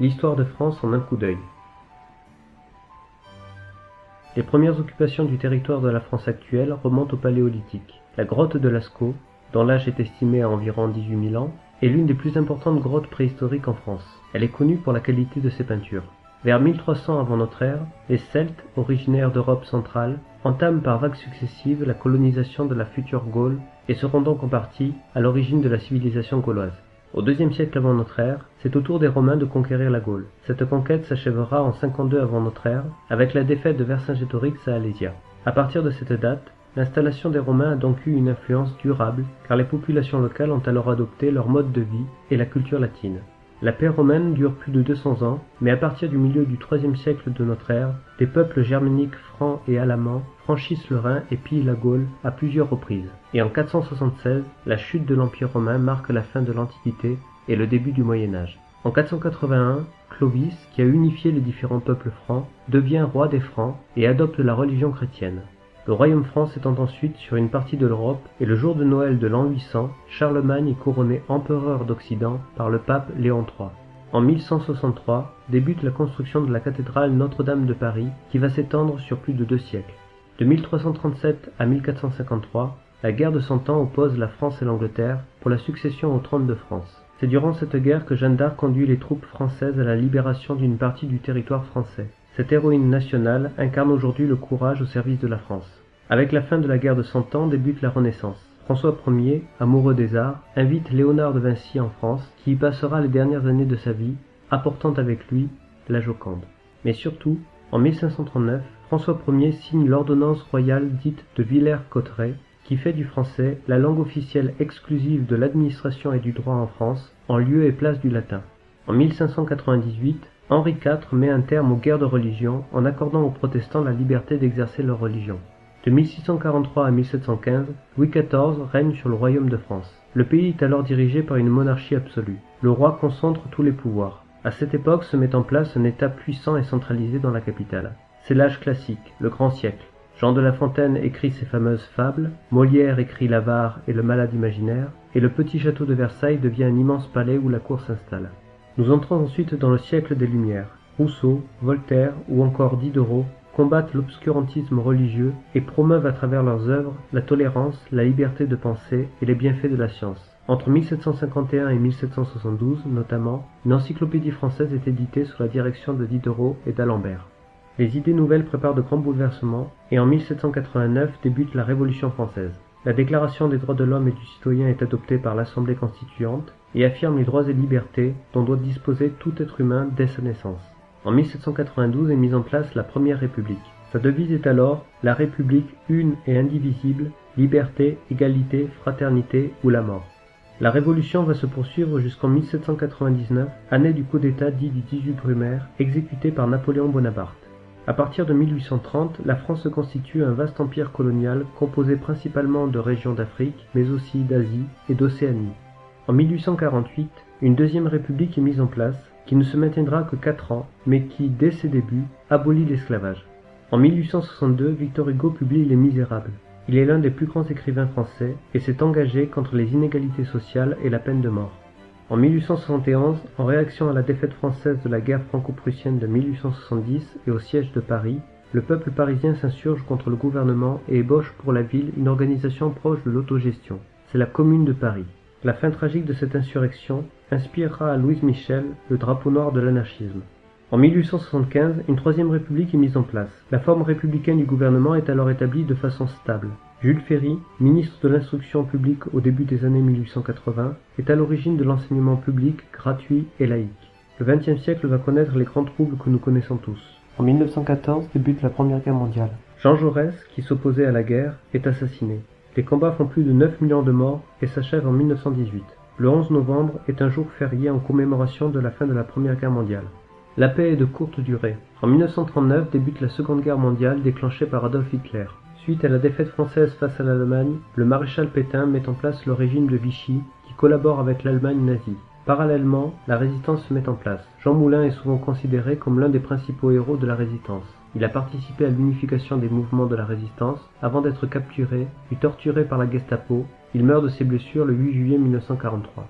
L'histoire de France en un coup d'œil. Les premières occupations du territoire de la France actuelle remontent au Paléolithique. La grotte de Lascaux, dont l'âge est estimé à environ 18 000 ans, est l'une des plus importantes grottes préhistoriques en France. Elle est connue pour la qualité de ses peintures. Vers 1300 avant notre ère, les Celtes, originaires d'Europe centrale, entament par vagues successives la colonisation de la future Gaule et seront donc en partie à l'origine de la civilisation gauloise. Au deuxième siècle avant notre ère, c'est au tour des Romains de conquérir la Gaule. Cette conquête s'achèvera en 52 avant notre ère, avec la défaite de Vercingétorix à Alésia. À partir de cette date, l'installation des Romains a donc eu une influence durable, car les populations locales ont alors adopté leur mode de vie et la culture latine. La paix romaine dure plus de 200 ans, mais à partir du milieu du IIIe siècle de notre ère, des peuples germaniques francs et alamans franchissent le Rhin et pillent la Gaule à plusieurs reprises. Et en 476, la chute de l'Empire romain marque la fin de l'Antiquité et le début du Moyen Âge. En 481, Clovis, qui a unifié les différents peuples francs, devient roi des Francs et adopte la religion chrétienne. Le royaume franc s'étend ensuite sur une partie de l'Europe et le jour de Noël de l'an 800, Charlemagne est couronné empereur d'Occident par le pape Léon III. En 1163 débute la construction de la cathédrale Notre-Dame de Paris qui va s'étendre sur plus de deux siècles. De 1337 à 1453, la guerre de Cent Ans oppose la France et l'Angleterre pour la succession au trône de France. C'est durant cette guerre que Jeanne d'Arc conduit les troupes françaises à la libération d'une partie du territoire français. Cette héroïne nationale incarne aujourd'hui le courage au service de la France. Avec la fin de la guerre de Cent Ans débute la Renaissance. François Ier, amoureux des arts, invite Léonard de Vinci en France, qui y passera les dernières années de sa vie, apportant avec lui la Joconde. Mais surtout, en 1539, François Ier signe l'ordonnance royale dite de Villers-Cotterêts, qui fait du français la langue officielle exclusive de l'administration et du droit en France, en lieu et place du latin. En 1598, Henri IV met un terme aux guerres de religion en accordant aux protestants la liberté d'exercer leur religion. De 1643 à 1715, Louis XIV règne sur le royaume de France. Le pays est alors dirigé par une monarchie absolue. Le roi concentre tous les pouvoirs. À cette époque se met en place un État puissant et centralisé dans la capitale. C'est l'âge classique, le grand siècle. Jean de La Fontaine écrit ses fameuses fables, Molière écrit l'avare et le malade imaginaire, et le petit château de Versailles devient un immense palais où la cour s'installe. Nous entrons ensuite dans le siècle des Lumières. Rousseau, Voltaire ou encore Diderot combattent l'obscurantisme religieux et promeuvent à travers leurs œuvres la tolérance, la liberté de penser et les bienfaits de la science. Entre 1751 et 1772, notamment, une encyclopédie française est éditée sous la direction de Diderot et d'Alembert. Les idées nouvelles préparent de grands bouleversements et en 1789 débute la Révolution française. La Déclaration des droits de l'homme et du citoyen est adoptée par l'Assemblée constituante et affirme les droits et libertés dont doit disposer tout être humain dès sa naissance. En 1792 est mise en place la Première République. Sa devise est alors La République une et indivisible, liberté, égalité, fraternité ou la mort. La Révolution va se poursuivre jusqu'en 1799, année du coup d'État dit du 18 Brumaire, exécuté par Napoléon Bonaparte. À partir de 1830, la France se constitue un vaste empire colonial composé principalement de régions d'Afrique, mais aussi d'Asie et d'Océanie. En 1848, une deuxième république est mise en place, qui ne se maintiendra que quatre ans, mais qui, dès ses débuts, abolit l'esclavage. En 1862, Victor Hugo publie Les Misérables. Il est l'un des plus grands écrivains français et s'est engagé contre les inégalités sociales et la peine de mort. En 1871, en réaction à la défaite française de la guerre franco-prussienne de 1870 et au siège de Paris, le peuple parisien s'insurge contre le gouvernement et ébauche pour la ville une organisation proche de l'autogestion. C'est la Commune de Paris. La fin tragique de cette insurrection inspirera à Louise Michel le drapeau noir de l'anarchisme. En 1875, une troisième république est mise en place. La forme républicaine du gouvernement est alors établie de façon stable. Jules Ferry, ministre de l'instruction publique au début des années 1880, est à l'origine de l'enseignement public gratuit et laïque. Le XXe siècle va connaître les grands troubles que nous connaissons tous. En 1914 débute la Première Guerre mondiale. Jean Jaurès, qui s'opposait à la guerre, est assassiné. Les combats font plus de 9 millions de morts et s'achèvent en 1918. Le 11 novembre est un jour férié en commémoration de la fin de la Première Guerre mondiale. La paix est de courte durée. En 1939 débute la Seconde Guerre mondiale déclenchée par Adolf Hitler. Suite à la défaite française face à l'Allemagne, le maréchal Pétain met en place le régime de Vichy qui collabore avec l'Allemagne nazie. Parallèlement, la résistance se met en place. Jean Moulin est souvent considéré comme l'un des principaux héros de la résistance. Il a participé à l'unification des mouvements de la résistance avant d'être capturé puis torturé par la Gestapo. Il meurt de ses blessures le 8 juillet 1943.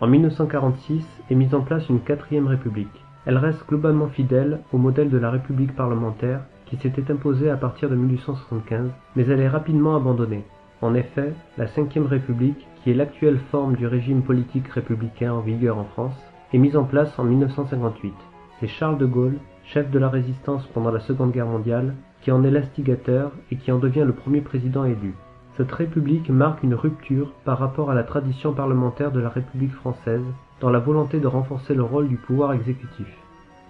En 1946 est mise en place une quatrième république. Elle reste globalement fidèle au modèle de la République parlementaire qui s'était imposé à partir de 1875, mais elle est rapidement abandonnée. En effet, la Ve République, qui est l'actuelle forme du régime politique républicain en vigueur en France, est mise en place en 1958. C'est Charles de Gaulle, chef de la résistance pendant la Seconde Guerre mondiale, qui en est l'instigateur et qui en devient le premier président élu. Cette république marque une rupture par rapport à la tradition parlementaire de la République française dans la volonté de renforcer le rôle du pouvoir exécutif.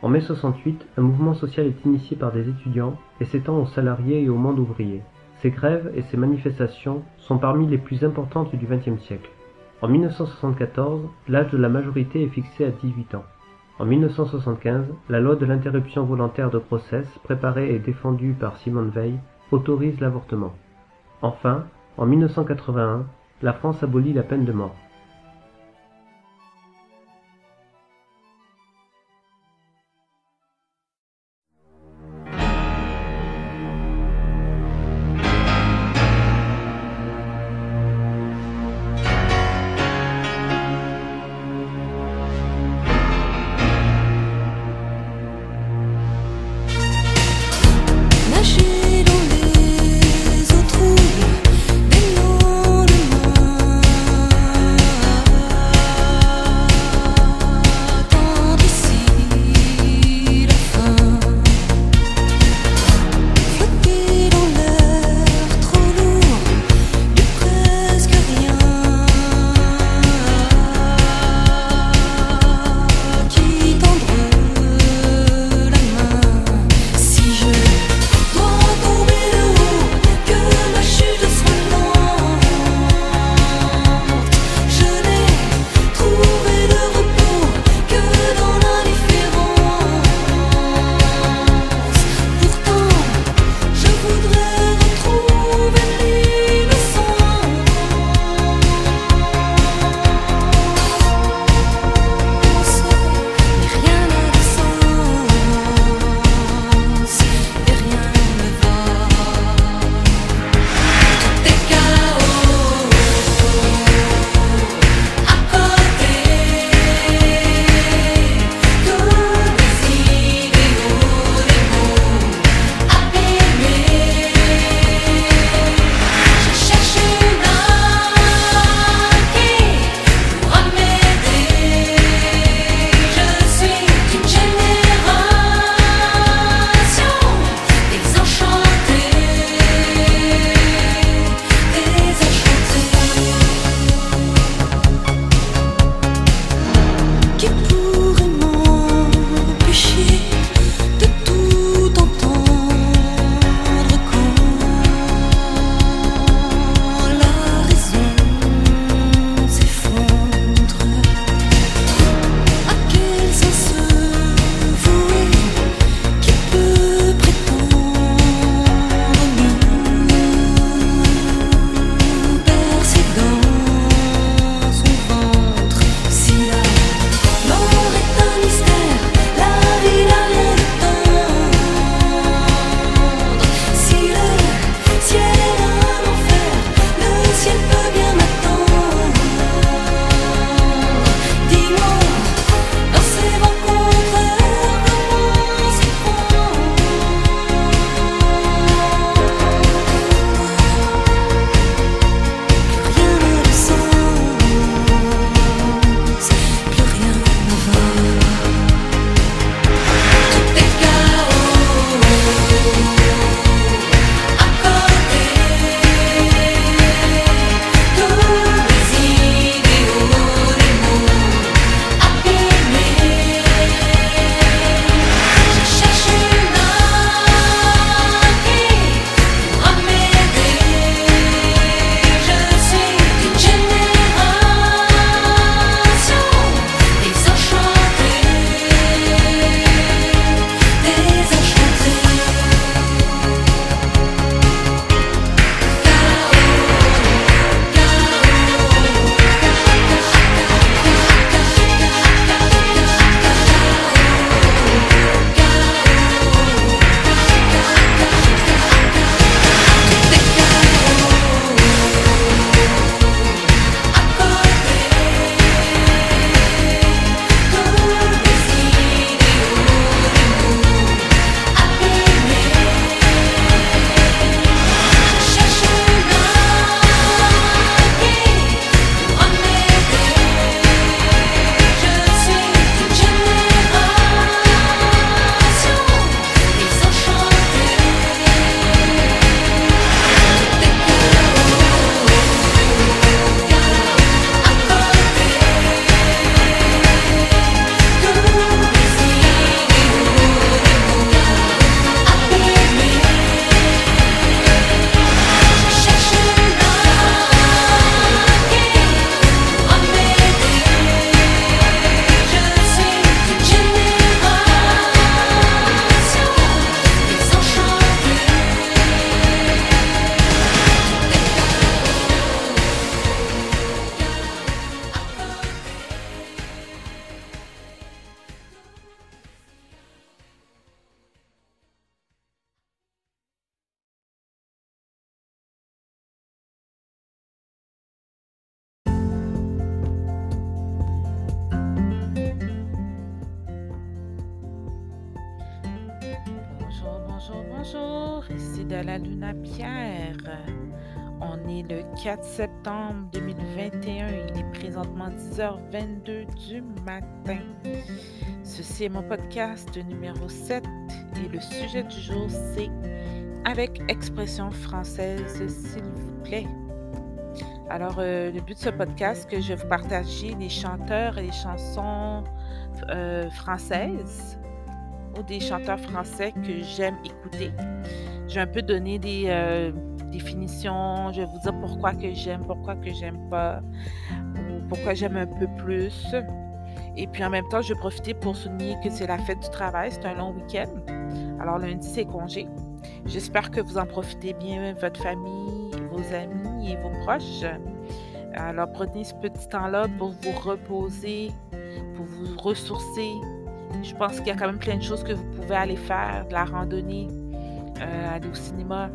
En mai 68, un mouvement social est initié par des étudiants et s'étend aux salariés et au monde ouvrier. Ces grèves et ces manifestations sont parmi les plus importantes du XXe siècle. En 1974, l'âge de la majorité est fixé à 18 ans. En 1975, la loi de l'interruption volontaire de grossesse, préparée et défendue par Simone Veil, autorise l'avortement. Enfin, en 1981, la France abolit la peine de mort. Septembre 2021. Il est présentement 10h22 du matin. Ceci est mon podcast numéro 7 et le sujet du jour c'est avec expression française, s'il vous plaît. Alors, euh, le but de ce podcast, que je vais vous partager les chanteurs et les chansons euh, françaises ou des chanteurs français que j'aime écouter. Je vais un peu donner des euh, définitions, je vais vous dire pourquoi que j'aime, pourquoi que j'aime pas, ou pourquoi j'aime un peu plus. Et puis en même temps, je vais profiter pour souligner que c'est la fête du travail, c'est un long week-end. Alors lundi, c'est congé. J'espère que vous en profitez bien, votre famille, vos amis et vos proches. Alors prenez ce petit temps-là pour vous reposer, pour vous ressourcer, je pense qu'il y a quand même plein de choses que vous pouvez aller faire, de la randonnée, euh, aller au cinéma,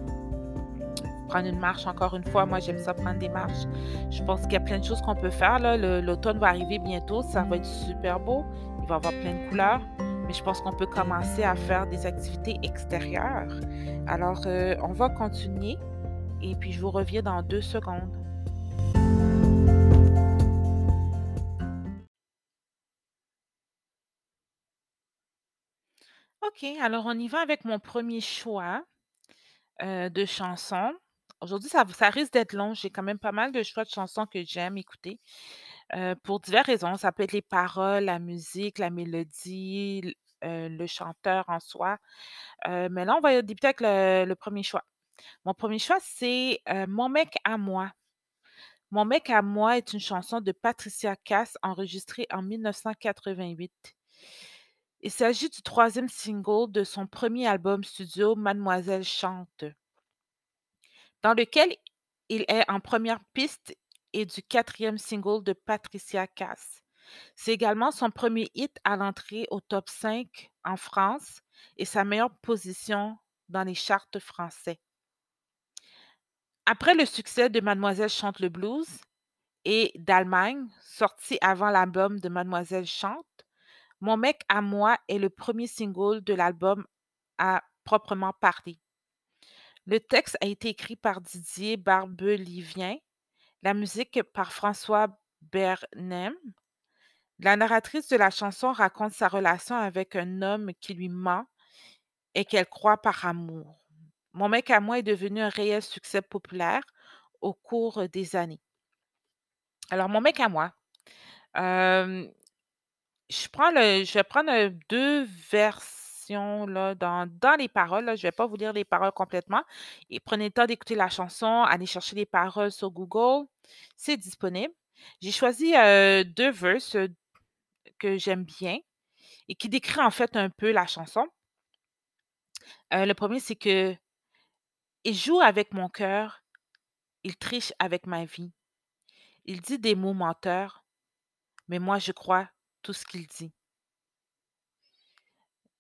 prendre une marche encore une fois. Moi, j'aime ça prendre des marches. Je pense qu'il y a plein de choses qu'on peut faire. L'automne va arriver bientôt. Ça va être super beau. Il va y avoir plein de couleurs. Mais je pense qu'on peut commencer à faire des activités extérieures. Alors, euh, on va continuer. Et puis, je vous reviens dans deux secondes. Alors on y va avec mon premier choix de chansons. Aujourd'hui, ça, risque d'être long. J'ai quand même pas mal de choix de chansons que j'aime écouter pour diverses raisons. Ça peut être les paroles, la musique, la mélodie, le chanteur en soi. mais là, on va débuter avec le, premier choix. Mon premier choix, c'est Mon mec à moi. Mon mec à moi est une chanson de Patricia Cass enregistrée en 1988. Il s'agit du troisième single de son premier album studio Mademoiselle chante, dans lequel il est en première piste et du quatrième single de Patricia Cass. C'est également son premier hit à l'entrée au top 5 en France et sa meilleure position dans les charts français. Après le succès de Mademoiselle chante le blues et d'Allemagne, sorti avant l'album de Mademoiselle chante, mon mec à moi est le premier single de l'album à proprement parler. Le texte a été écrit par Didier Barbelivien, la musique par François Bernem. La narratrice de la chanson raconte sa relation avec un homme qui lui ment et qu'elle croit par amour. Mon mec à moi est devenu un réel succès populaire au cours des années. Alors, mon mec à moi, euh, je prends le je vais prendre, deux versions dans les paroles là, je vais pas vous lire les paroles complètement et prenez le temps d'écouter la chanson, allez chercher les paroles sur Google, c'est disponible. J'ai choisi, deux verses, que j'aime bien et qui décrit en fait un peu la chanson. le premier c'est que: «Il joue avec mon cœur, il triche avec ma vie. Il dit des mots menteurs, mais moi je crois tout ce qu'il dit.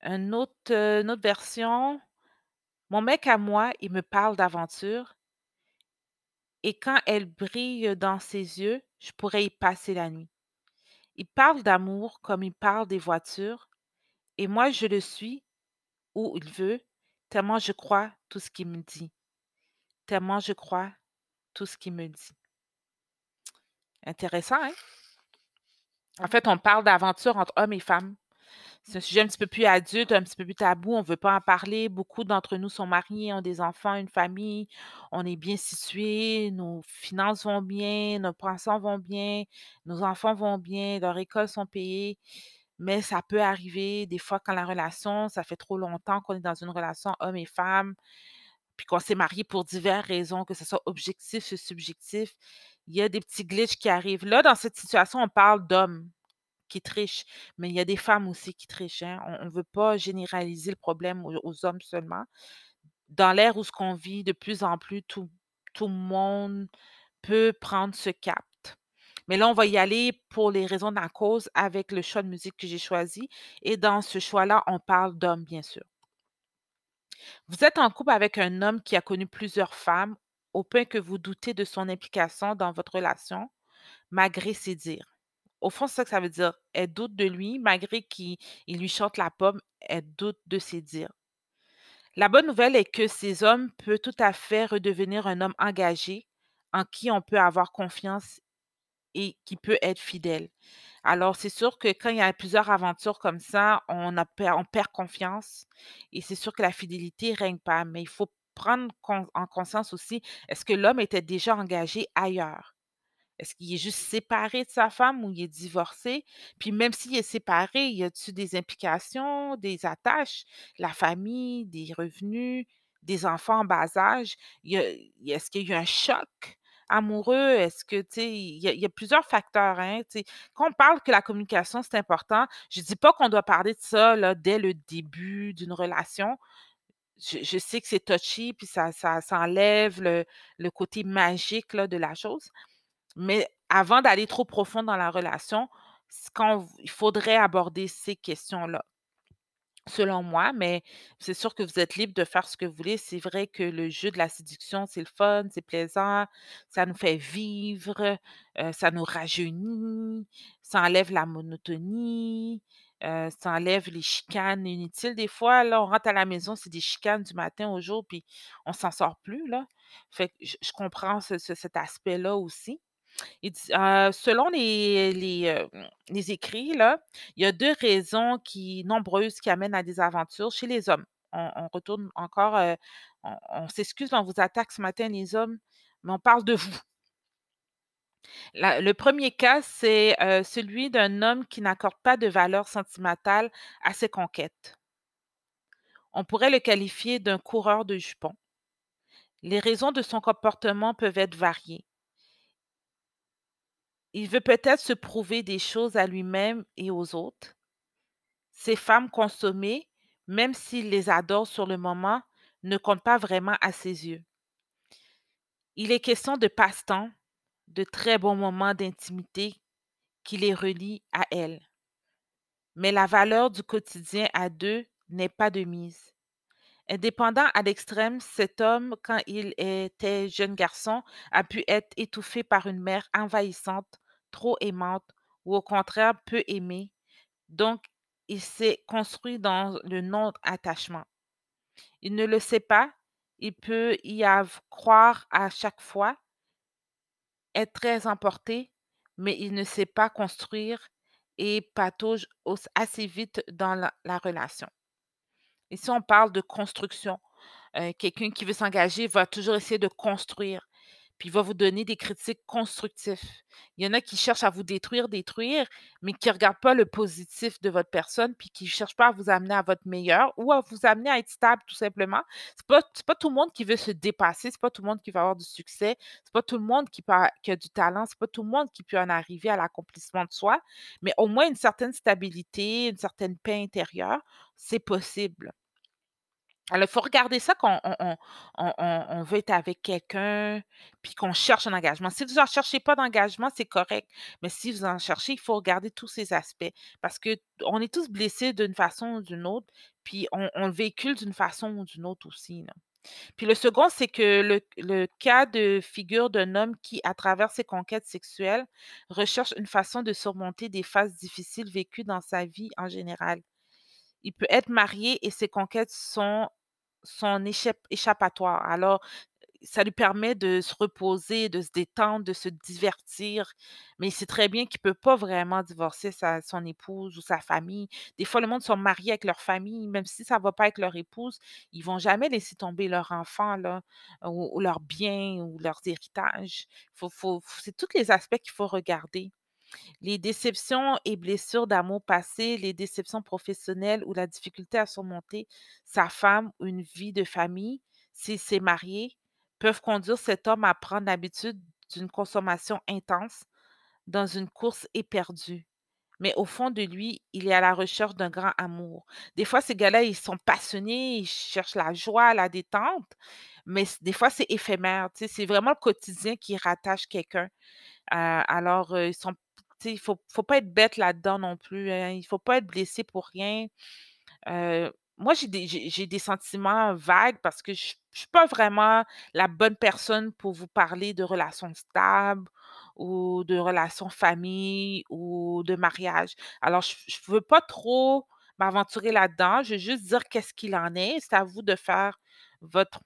Euh, une autre version, mon mec à moi, il me parle d'aventure et quand elle brille dans ses yeux, je pourrais y passer la nuit. Il parle d'amour comme il parle des voitures et moi je le suis où il veut, tellement je crois tout ce qu'il me dit. Tellement je crois tout ce qu'il me dit. Intéressant, hein? En fait, on parle d'aventure entre hommes et femmes. C'est un sujet un petit peu plus adulte, un petit peu plus tabou. On ne veut pas en parler. Beaucoup d'entre nous sont mariés, ont des enfants, une famille. On est bien situés, nos finances vont bien, nos pensions vont bien, nos enfants vont bien, leurs écoles sont payées. Mais ça peut arriver des fois quand la relation, ça fait trop longtemps qu'on est dans une relation homme et femme, puis qu'on s'est marié pour diverses raisons, que ce soit objectif ou subjectif, il y a des petits glitches qui arrivent. Là, dans cette situation, on parle d'hommes qui trichent, mais il y a des femmes aussi qui trichent. Hein. On ne veut pas généraliser le problème aux, hommes seulement. Dans l'ère où ce qu'on vit, de plus en plus, tout, le monde peut prendre ce cap. Mais là, on va y aller pour les raisons de la cause avec le choix de musique que j'ai choisi. Et dans ce choix-là, on parle d'hommes, bien sûr. Vous êtes en couple avec un homme qui a connu plusieurs femmes au point que vous doutez de son implication dans votre relation, malgré ses dires. Au fond, c'est ça que ça veut dire. Elle doute de lui, malgré qu'il lui chante la pomme, elle doute de ses dires. La bonne nouvelle est que ces hommes peuvent tout à fait redevenir un homme engagé, en qui on peut avoir confiance et qui peut être fidèle. Alors, c'est sûr que quand il y a plusieurs aventures comme ça, on perd confiance et c'est sûr que la fidélité règne pas. Mais il faut prendre en conscience aussi, est-ce que l'homme était déjà engagé ailleurs? Est-ce qu'il est juste séparé de sa femme ou il est divorcé? Puis même s'il est séparé, y a-t-il des implications, des attaches? La famille, des revenus, des enfants en bas âge? Est-ce qu'il y a eu un choc amoureux? Est-ce que, tu sais, il y a plusieurs facteurs, hein. Quand on parle que la communication, c'est important, je dis pas qu'on doit parler de ça, dès le début d'une relation. Je sais que c'est touchy puis ça ça enlève le le côté magique, là, de la chose. Mais avant d'aller trop profond dans la relation, il faudrait aborder ces questions-là, selon moi, mais c'est sûr que vous êtes libre de faire ce que vous voulez. C'est vrai que le jeu de la séduction, c'est le fun, c'est plaisant, ça nous fait vivre, heu, ça nous rajeunit, ça enlève la monotonie, heu, ça enlève les chicanes inutiles. Des fois, là, on rentre à la maison, c'est des chicanes du matin au jour, puis on s'en sort plus, là. Fait que je comprends ce ce cet aspect-là aussi. Heu, selon les les, hem, les écrits là, il y a 2 raisons qui nombreuses qui amènent à des aventures chez les hommes. On retourne encore, on on s'excuse, on vous attaque ce matin les hommes, mais on parle de vous. Le premier cas, c'est, heu, celui d'un homme qui n'accorde pas de valeur sentimentale à ses conquêtes. On pourrait le qualifier d'un coureur de jupons. Les raisons de son comportement peuvent être variées. Il veut peut-être se prouver des choses à lui-même et aux autres. Ces femmes consommées, même s'il les adore sur le moment, ne comptent pas vraiment à ses yeux. Il est question de passe-temps, de très bons moments d'intimité qui les relient à elle. Mais la valeur du quotidien à 2 n'est pas de mise. Indépendant à l'extrême, cet homme, quand il était jeune garçon, a pu être étouffé par une mère envahissante, trop aimante ou au contraire peu aimée. Donc, il s'est construit dans le non-attachement. Il ne le sait pas, il peut y croire à chaque fois, très emporté, mais il ne sait pas construire et patauge assez vite dans la la relation. Ici, on parle de construction. Heu, quelqu'un qui veut s'engager va toujours essayer de construire, puis il va vous donner des critiques constructifs. Il y en a qui cherchent à vous détruire, détruire, mais qui regardent pas le positif de votre personne, puis qui cherchent pas à vous amener à votre meilleur ou à vous amener à être stable tout simplement. Pas c'est pas tout le monde qui veut se dépasser, c'est pas tout le monde qui va avoir du succès, c'est pas tout le monde qui a du talent, c'est pas tout le monde qui peut en arriver à l'accomplissement de soi, mais au moins une certaine stabilité, une certaine paix intérieure, c'est possible. Alors, il faut regarder ça quand on veut être avec quelqu'un, puis qu'on cherche un engagement. Si vous en cherchez pas d'engagement, c'est correct, mais si vous en cherchez, il faut regarder tous ces aspects parce qu'on est tous blessés d'une façon ou d'une autre, puis on le véhicule d'une façon ou d'une autre aussi. Puis le second, c'est que le cas de figure d'un homme qui, à travers ses conquêtes sexuelles, recherche une façon de surmonter des phases difficiles vécues dans sa vie en général. Il peut être marié et ses conquêtes sont son échapp échappatoire. Alors, ça lui permet de se reposer, de se détendre, de se divertir, mais il sait très bien qu'il peut pas vraiment divorcer sa son épouse ou sa famille. Des fois, le monde sont mariés avec leur famille, même si ça va pas avec leur épouse, ils vont jamais laisser tomber leur enfant là, ou ou leurs biens ou leurs héritages. C'est tous les aspects qu'il faut regarder. Les déceptions et blessures d'amour passé, les déceptions professionnelles ou la difficulté à surmonter sa femme ou une vie de famille, s'il s'est marié, peuvent conduire cet homme à prendre l'habitude d'une consommation intense dans une course éperdue. Mais au fond de lui, il est à la recherche d'un grand amour. Des fois, ces gars-là, ils sont passionnés, ils cherchent la joie, la détente, mais des fois, c'est éphémère, c'est vraiment le quotidien qui rattache quelqu'un. Heu, alors, heu, ils sont il faut faut pas être bête là-dedans non plus, hein. Il faut pas être blessé pour rien. Heu, moi, j'ai des j'ai des sentiments vagues parce que je je suis pas vraiment la bonne personne pour vous parler de relations stables ou de relations famille ou de mariage. Alors je je veux pas trop m'aventurer là-dedans. Je vais juste dire qu'est-ce qu'il en est. C'est à vous de faire votre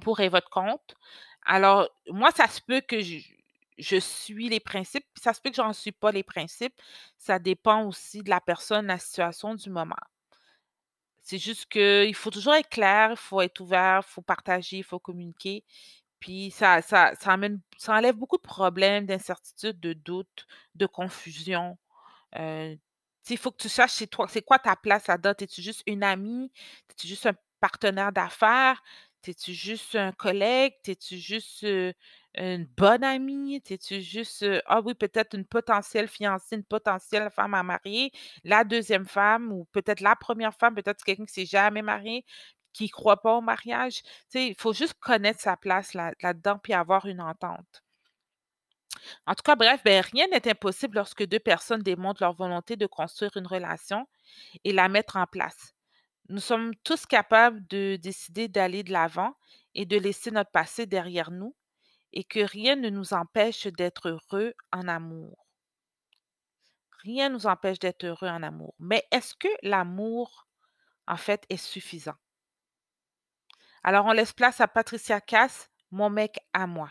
pour et votre compte. Alors, moi, ça se peut que je, je suis les principes, ça se peut que j'en suis pas les principes. Ça dépend aussi de la personne, la situation du moment. C'est juste qu'il faut toujours être clair, il faut être ouvert, il faut partager, il faut communiquer. Puis ça, ça, ça, ça enlève beaucoup de problèmes, d'incertitudes, de doutes, de confusion. Euh, il faut que tu saches c'est toi, c'est quoi ta place là-dedans? Es-tu juste une amie? Es-tu juste un partenaire d'affaires? T'es-tu juste un collègue? T'es-tu juste une bonne amie? T'es-tu juste, ah oui, peut-être une potentielle fiancée, une potentielle femme à marier, la deuxième femme ou peut-être la première femme, peut-être quelqu'un qui s'est jamais marié, qui ne croit pas au mariage? il faut juste connaître sa place là, là-dedans puis avoir une entente. En tout cas, bref, ben, rien n'est impossible lorsque deux personnes démontrent leur volonté de construire une relation et la mettre en place. Nous sommes tous capables de décider d'aller de l'avant et de laisser notre passé derrière nous et que rien ne nous empêche d'être heureux en amour. Rien ne nous empêche d'être heureux en amour. Mais est-ce que l'amour, en fait, est suffisant? Alors, on laisse place à Patricia Cass, mon mec à moi.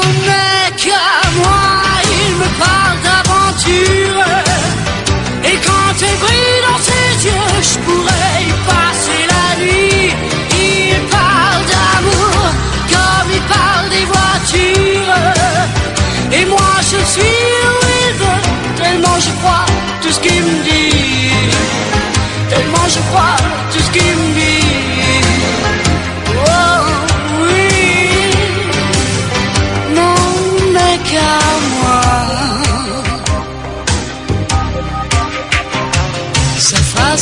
mec à moi, il me parle d'aventure. Et quand elle brille dans ses yeux, je pourrais y passer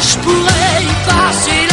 Ses yeux,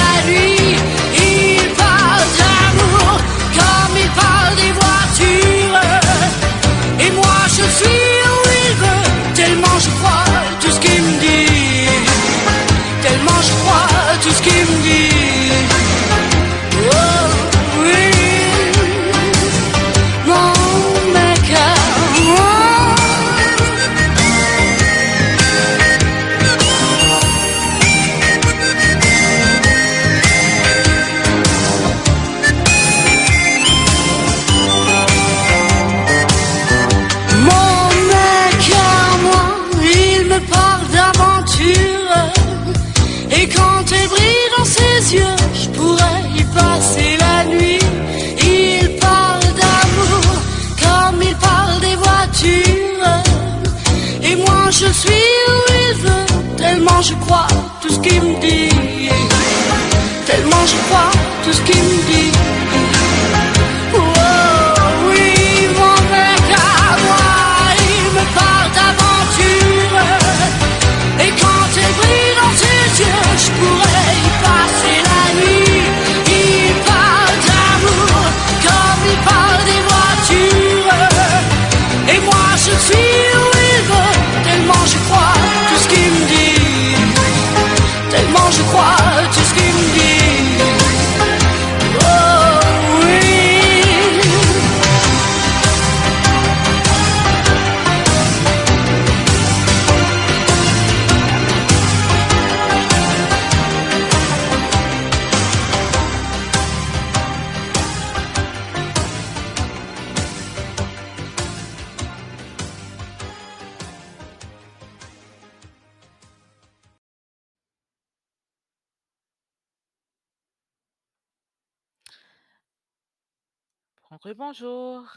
Bonjour.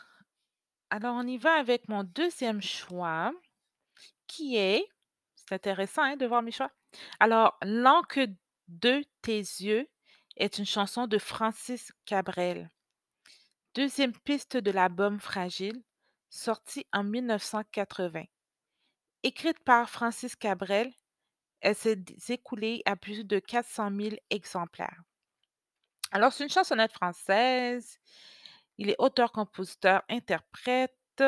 Alors, on y va avec mon deuxième choix, qui est, c'est intéressant hein, de voir mes choix. Alors, L'encre de tes yeux est une chanson de Francis Cabrel. Deuxième piste de l'album Fragile, sorti en 1980. Écrite par Francis Cabrel, elle s'est écoulée à plus de 400 000 exemplaires. Alors, c'est une chansonnette française. Il est auteur, compositeur, interprète.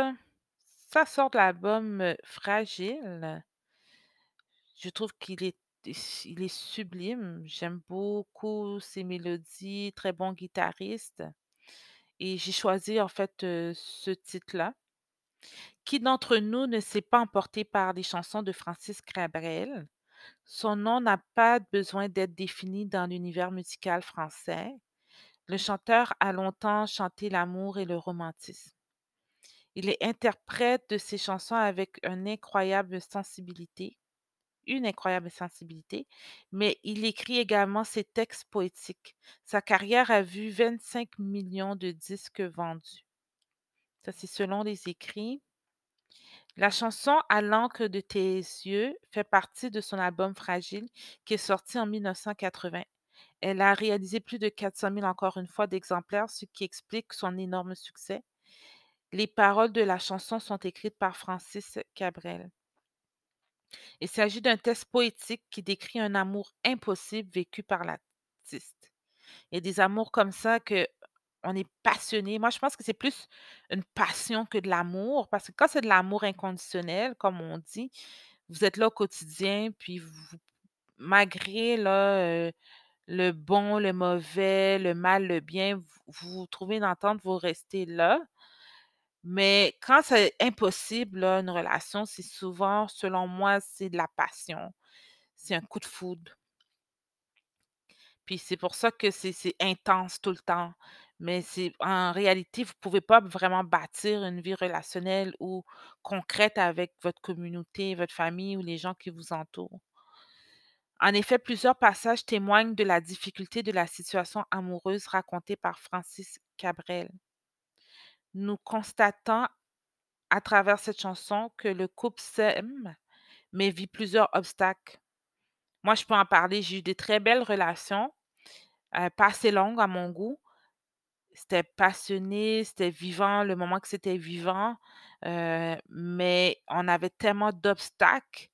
Ça sort de l'album euh, Fragile. Je trouve qu'il est, sublime. J'aime beaucoup ses mélodies, très bon guitariste. Et j'ai choisi en fait euh, ce titre-là. Qui d'entre nous ne s'est pas emporté par les chansons de Francis Cabrel? Son nom n'a pas besoin d'être défini dans l'univers musical français. Le chanteur a longtemps chanté l'amour et le romantisme. Il est interprète de ses chansons avec une incroyable sensibilité, une incroyable sensibilité, mais il écrit également ses textes poétiques. Sa carrière a vu 25 millions de disques vendus. Ça, c'est selon les écrits. La chanson À l'encre de tes yeux fait partie de son album Fragile qui est sorti en 1980. Elle a réalisé plus de 400 000 encore une fois d'exemplaires, ce qui explique son énorme succès. Les paroles de la chanson sont écrites par Francis Cabrel. Il s'agit d'un texte poétique qui décrit un amour impossible vécu par l'artiste. Il y a des amours comme ça que on est passionné. Moi, je pense que c'est plus une passion que de l'amour, parce que quand c'est de l'amour inconditionnel, comme on dit, vous êtes là au quotidien, puis vous, malgré là, euh, le bon, le mauvais, le mal, le bien, vous, vous trouvez une entente, vous restez là. Mais quand c'est impossible, une relation, c'est souvent, selon moi, c'est de la passion. C'est un coup de foudre. Puis c'est pour ça que c'est intense tout le temps. Mais c'est en réalité, vous pouvez pas vraiment bâtir une vie relationnelle ou concrète avec votre communauté, votre famille ou les gens qui vous entourent. En effet, plusieurs passages témoignent de la difficulté de la situation amoureuse racontée par Francis Cabrel. Nous constatons à travers cette chanson que le couple s'aime, mais vit plusieurs obstacles. Moi, je peux en parler. J'ai eu des très belles relations, euh, pas assez longues à mon goût. C'était passionné, c'était vivant, le moment que c'était vivant, euh, mais on avait tellement d'obstacles.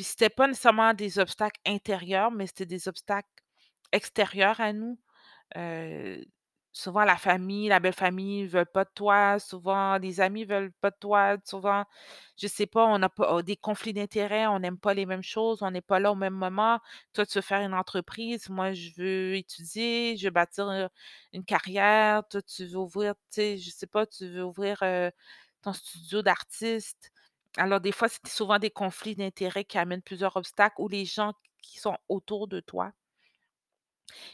Puis c'était pas nécessairement des obstacles intérieurs, mais c'était des obstacles extérieurs à nous. Souvent la famille, la belle famille veulent pas de toi, souvent les amis veulent pas de toi, souvent, je sais pas, on a pas oh, des conflits d'intérêts, on n'aime pas les mêmes choses, on n'est pas là au même moment. Toi, tu veux faire une entreprise, moi, je veux étudier, je veux bâtir une carrière, toi, tu veux ouvrir, tu sais, je sais pas, tu veux ouvrir ton studio d'artiste. Alors, des fois, c'est souvent des conflits d'intérêts qui amènent plusieurs obstacles ou les gens qui sont autour de toi.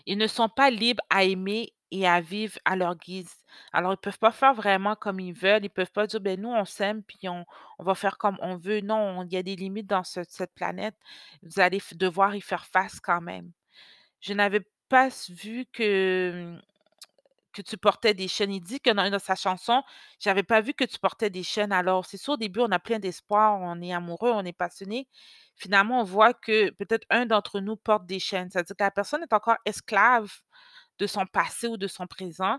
Ils ne sont pas libres à aimer et à vivre à leur guise. Alors, ils peuvent pas faire vraiment comme ils veulent. Ils peuvent pas dire, ben nous, on s'aime, puis on, va faire comme on veut. Non, il y a des limites dans ce- cette planète. Vous allez devoir y faire face quand même. Je n'avais pas vu que que tu portais des chaînes. Il dit que dans sa chanson, j'avais pas vu que tu portais des chaînes. Alors, c'est sûr, au début, on a plein d'espoir, on est amoureux, on est passionné. Finalement, on voit que peut-être un d'entre nous porte des chaînes. C'est-à-dire que la personne est encore esclave de son passé ou de son présent,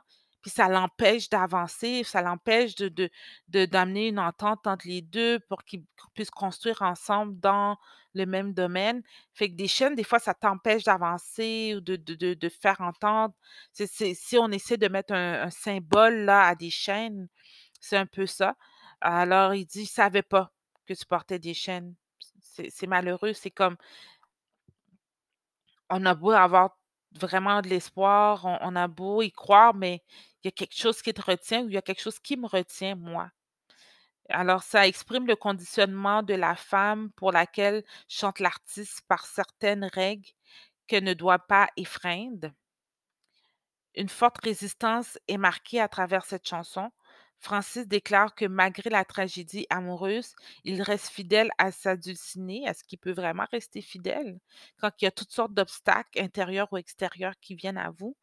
ça l'empêche d'avancer, ça l'empêche de, de, de- d'amener une entente entre les deux pour qu'ils puissent construire ensemble dans le même domaine. Fait que des chaînes, des fois, ça t'empêche d'avancer ou de, de, de, faire entendre. Si on essaie de mettre un, un symbole là à des chaînes, c'est un peu ça. Alors, il dit, il savait pas que tu portais des chaînes. C'est malheureux. C'est comme, on a beau avoir vraiment de l'espoir, on a beau y croire, mais il y a quelque chose qui te retient ou il y a quelque chose qui me retient, moi. Alors, ça exprime le conditionnement de la femme pour laquelle chante l'artiste par certaines règles qu'elle ne doit pas effreindre. Une forte résistance est marquée à travers cette chanson. Francis déclare que malgré la tragédie amoureuse, il reste fidèle à sa dulcinée. Est-ce qu'il peut vraiment rester fidèle quand il y a toutes sortes d'obstacles intérieurs ou extérieurs qui viennent à vous?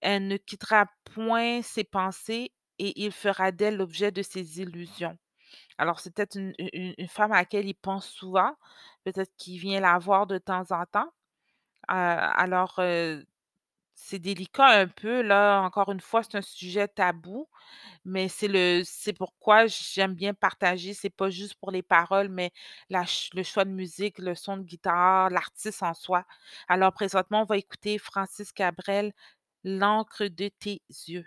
Elle ne quittera point ses pensées et il fera d'elle l'objet de ses illusions. Alors, c'est peut-être une, une- femme à laquelle il pense souvent, peut-être qu'il vient la voir de temps en temps. Euh, alors, euh, c'est délicat un peu, là, encore une fois, c'est un sujet tabou, mais c'est le c'est pourquoi j'aime bien partager. C'est pas juste pour les paroles, mais le choix de musique, le son de guitare, l'artiste en soi. Alors présentement, on va écouter Francis Cabrel, L'encre de tes yeux.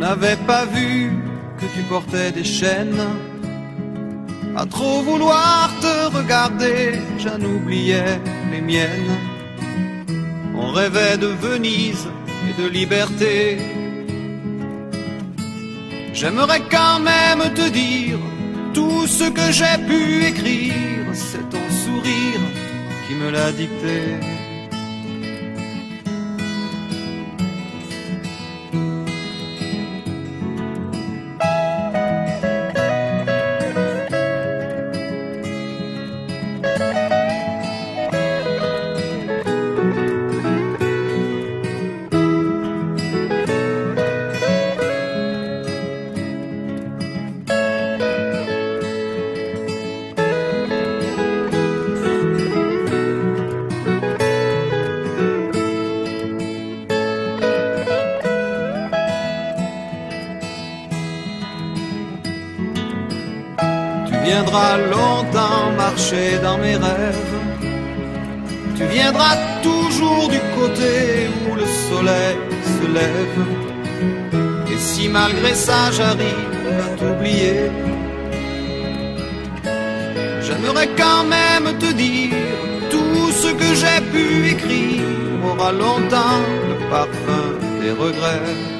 N'avais pas vu que tu portais des chaînes. À trop vouloir te regarder, j'en oubliais les miennes. On rêvait de Venise et de liberté. J'aimerais quand même te dire tout ce que j'ai pu écrire, c'est ton sourire qui me l'a dicté. Longtemps marcher dans mes rêves. Tu viendras toujours du côté où le soleil se lève. Et si malgré ça j'arrive à t'oublier, j'aimerais quand même te dire tout ce que j'ai pu écrire aura longtemps le parfum des regrets.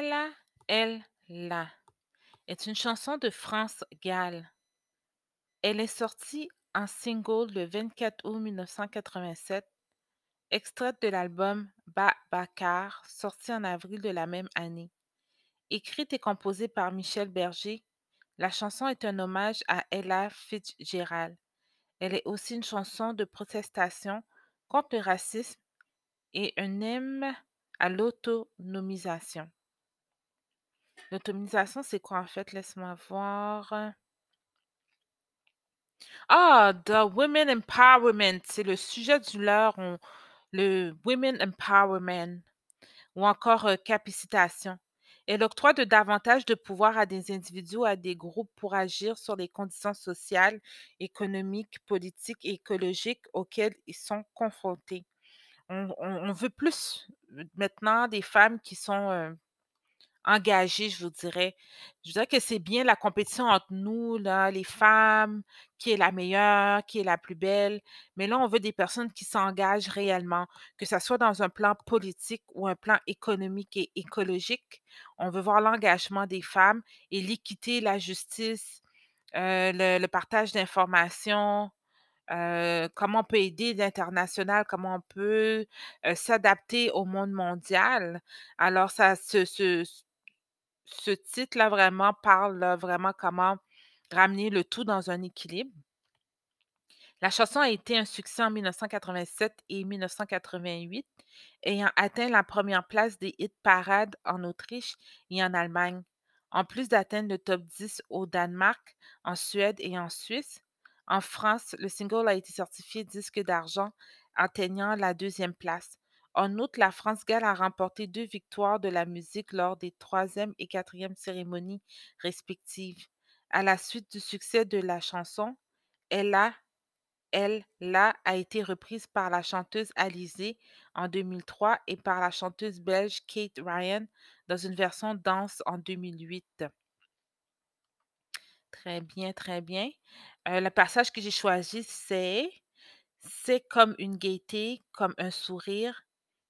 Ella, elle, est une chanson de France Gall. Elle est sortie en single le 24 août 1987, extraite de l'album Ba Bakar, sorti en avril de la même année. Écrite et composée par Michel Berger, la chanson est un hommage à Ella Fitzgerald. Elle est aussi une chanson de protestation contre le racisme et un hymne à l'autonomisation. L'autonomisation, c'est quoi en fait? Laisse-moi voir. Ah, the Women Empowerment, c'est le sujet du leur, le Women Empowerment ou encore euh, capacitation. Elle octroie de davantage de pouvoir à des individus ou à des groupes pour agir sur les conditions sociales, économiques, politiques et écologiques auxquelles ils sont confrontés. On, veut plus euh, maintenant des femmes qui sont euh, engagées, je vous dirais. Je dirais que c'est bien la compétition entre nous, là, les femmes, qui est la meilleure, qui est la plus belle. Mais là, on veut des personnes qui s'engagent réellement, que ce soit dans un plan politique ou un plan économique et écologique. On veut voir l'engagement des femmes et l'équité, la justice, euh, le, le partage d'informations, euh, comment on peut aider l'international, comment on peut euh, s'adapter au monde mondial. Alors, ça, ce, ce, ce titre-là vraiment parle vraiment comment ramener le tout dans un équilibre. La chanson a été un succès en 1987 et 1988, ayant atteint la première place des hit parades en Autriche et en Allemagne, en plus d'atteindre le top 10 au Danemark, en Suède et en Suisse. En France, le single a été certifié disque d'argent, atteignant la deuxième place. En outre, la France Gall a remporté deux victoires de la musique lors des troisième et quatrième cérémonies respectives. À la suite du succès de la chanson, elle a, elle, a été reprise par la chanteuse Alizée en 2003 et par la chanteuse belge Kate Ryan dans une version danse en 2008. Très bien, très bien. Euh, le passage que j'ai choisi, c'est C'est comme une gaieté, comme un sourire,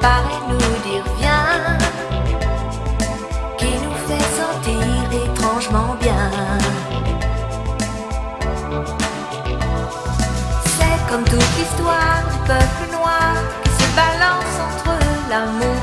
Paraît nous dire viens, qui nous fait sentir étrangement bien. C'est comme toute l'histoire du peuple noir qui se balance entre l'amour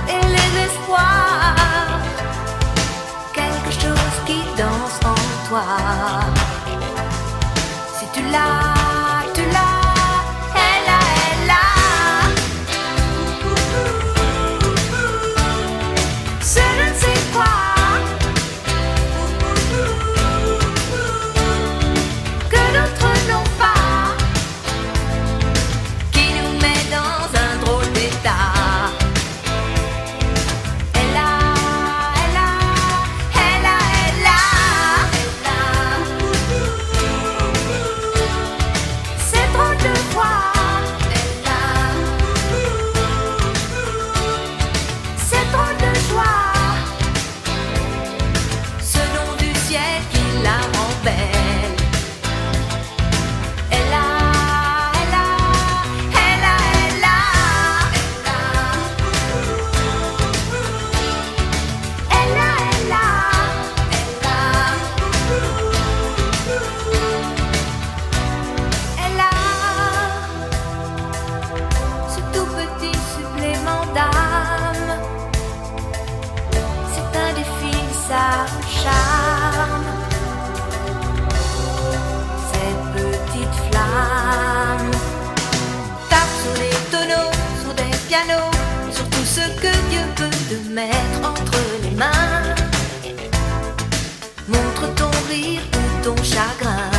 tout ce que Dieu peut te mettre entre les mains. Montre ton rire ou ton chagrin.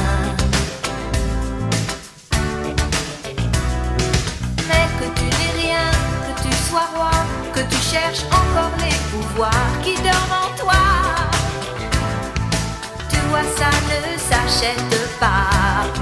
Mais que tu n'es rien, que tu sois roi, que tu cherches encore les pouvoirs qui dorment en toi. Tu vois, ça ne s'achète pas.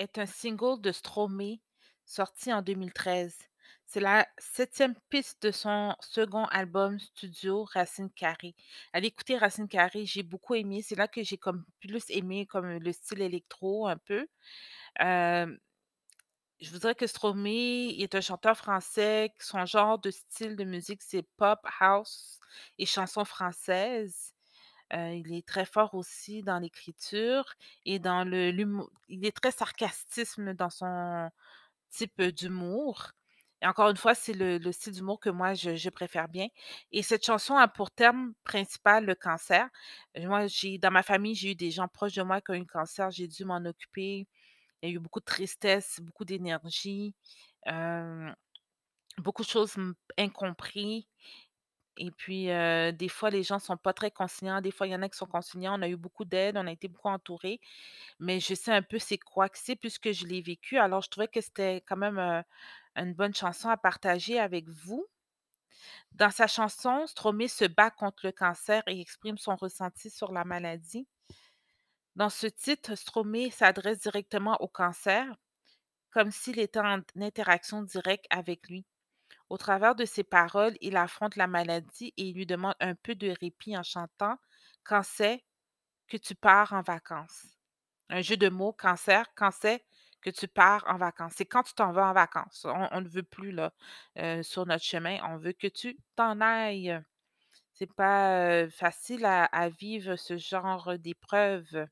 Est un single de Stromae sorti en 2013. C'est la septième piste de son second album studio Racine Carrée. Allez écouter Racine Carrée, j'ai beaucoup aimé. C'est là que j'ai comme plus aimé comme le style électro un peu. Je voudrais que Stromae est un chanteur français. Son genre de style de musique, c'est pop, house et chansons françaises. Euh, il est très fort aussi dans l'écriture et dans le l'humour. Il est très sarcastisme dans son type d'humour. Et encore une fois, c'est le, le style d'humour que moi, je, préfère bien. Et cette chanson a pour thème principal le cancer. Euh, Moi, j'ai, dans ma famille, j'ai eu des gens proches de moi qui ont eu le cancer. J'ai dû m'en occuper. Il y a eu beaucoup de tristesse, beaucoup d'énergie, euh, beaucoup de choses m- incompris. Et puis, des fois, les gens sont pas très conciliants. Des fois, il y en a qui sont conciliants. On a eu beaucoup d'aide, on a été beaucoup entourés. Mais je sais un peu c'est quoi que c'est puisque je l'ai vécu. Alors, je trouvais que c'était quand même une bonne chanson à partager avec vous. Dans sa chanson, Stromae se bat contre le cancer et exprime son ressenti sur la maladie. Dans ce titre, Stromae s'adresse directement au cancer, comme s'il était en interaction directe avec lui. Au travers de ses paroles, il affronte la maladie et il lui demande un peu de répit en chantant Quand c'est que tu pars en vacances. Un jeu de mots, cancer, quand c'est que tu pars en vacances? C'est quand tu t'en vas en vacances? On, ne veut plus là euh, sur notre chemin. On veut que tu t'en ailles. C'est pas euh, facile à vivre ce genre d'épreuve.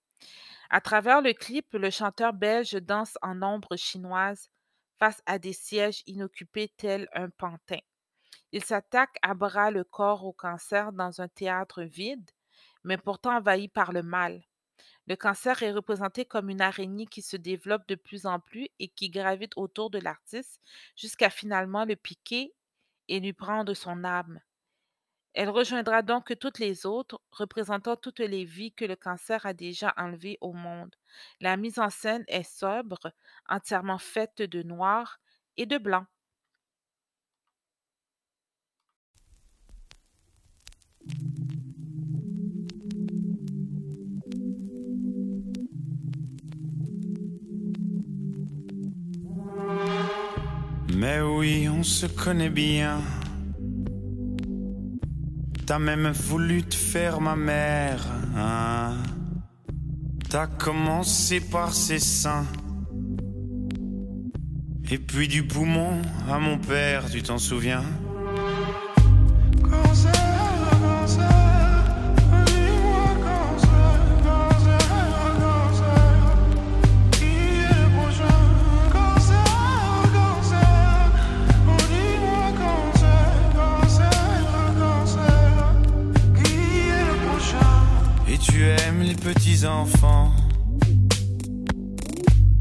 À travers le clip, le chanteur belge danse en ombre chinoise face à des sièges inoccupés tels un pantin. Il s'attaque à bras le corps au cancer dans un théâtre vide, mais pourtant envahi par le mal. Le cancer est représenté comme une araignée qui se développe de plus en plus et qui gravite autour de l'artiste jusqu'à finalement le piquer et lui prendre son âme. Elle rejoindra donc toutes les autres, représentant toutes les vies que le cancer a déjà enlevées au monde. La mise en scène est sobre, entièrement faite de noir et de blanc. Mais oui, on se connaît bien. T'as même voulu te faire ma mère. hein. T'as commencé par ses seins. Et puis du poumon à mon père, tu t'en souviens?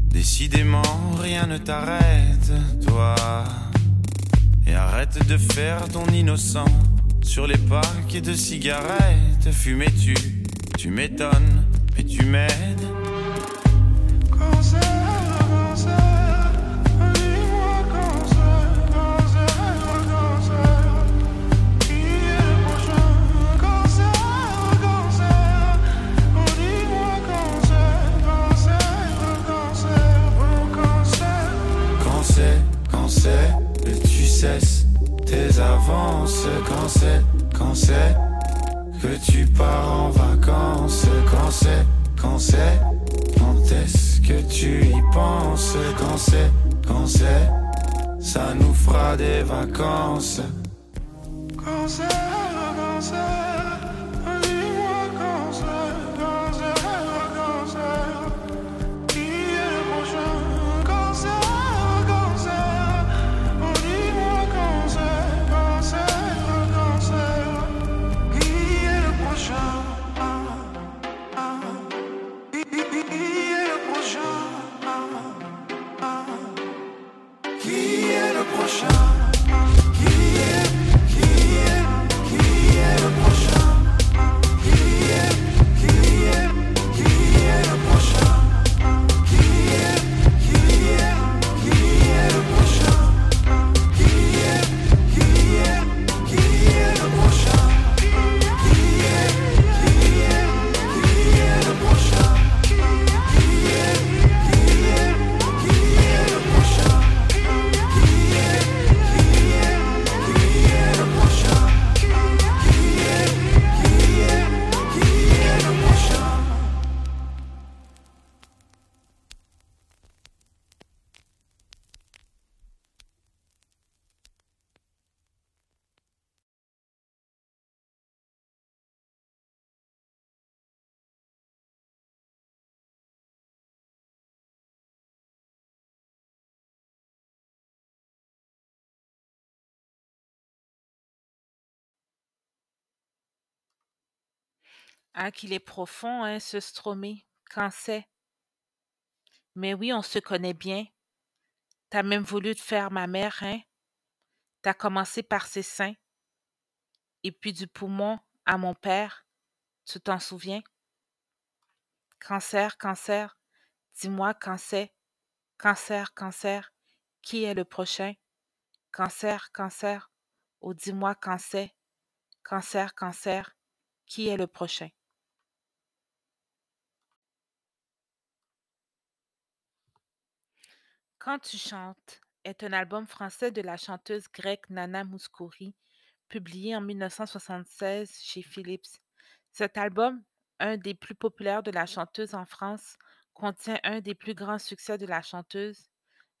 Décidément rien ne t'arrête, toi. Et arrête de faire ton innocent. Sur les paquets de cigarettes Fumais-tu, tu m'étonnes, Ah, qu'il est profond, hein, ce Stromé. Quand c'est? Mais oui, on se connaît bien. T'as même voulu te faire ma mère, hein? T'as commencé par ses seins. Et puis du poumon à mon père. Tu t'en souviens? Cancer, cancer. Dis-moi c'est. Cancer, cancer. Qui est le prochain? Cancer, cancer. Oh, dis-moi c'est. Cancer, cancer. Qui est le prochain? Quand tu chantes est un album français de la chanteuse grecque Nana Mouskouri, publié en 1976 chez Philips. Cet album, un des plus populaires de la chanteuse en France, contient un des plus grands succès de la chanteuse,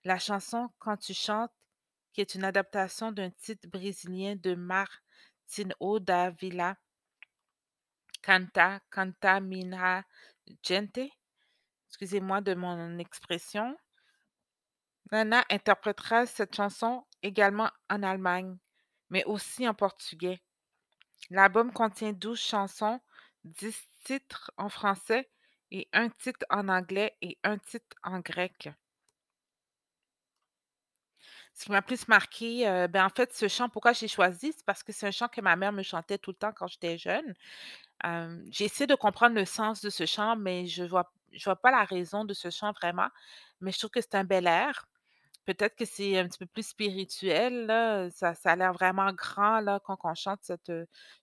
la chanson Quand tu chantes, qui est une adaptation d'un titre brésilien de Martinho da Vila, Canta, Canta Minha Gente. Excusez-moi de mon expression. Nana interprétera cette chanson également en Allemagne, mais aussi en portugais. L'album contient 12 chansons, 10 titres en français et un titre en anglais et un titre en grec. Ce qui m'a plus marqué, euh, ben en fait, ce chant, pourquoi j'ai choisi, c'est parce que c'est un chant que ma mère me chantait tout le temps quand j'étais jeune. Euh, j'ai essayé de comprendre le sens de ce chant, mais je vois, je vois pas la raison de ce chant vraiment. Mais je trouve que c'est un bel air. Peut-être que c'est un petit peu plus spirituel, là, ça ça a l'air vraiment grand, là, quand on chante cette,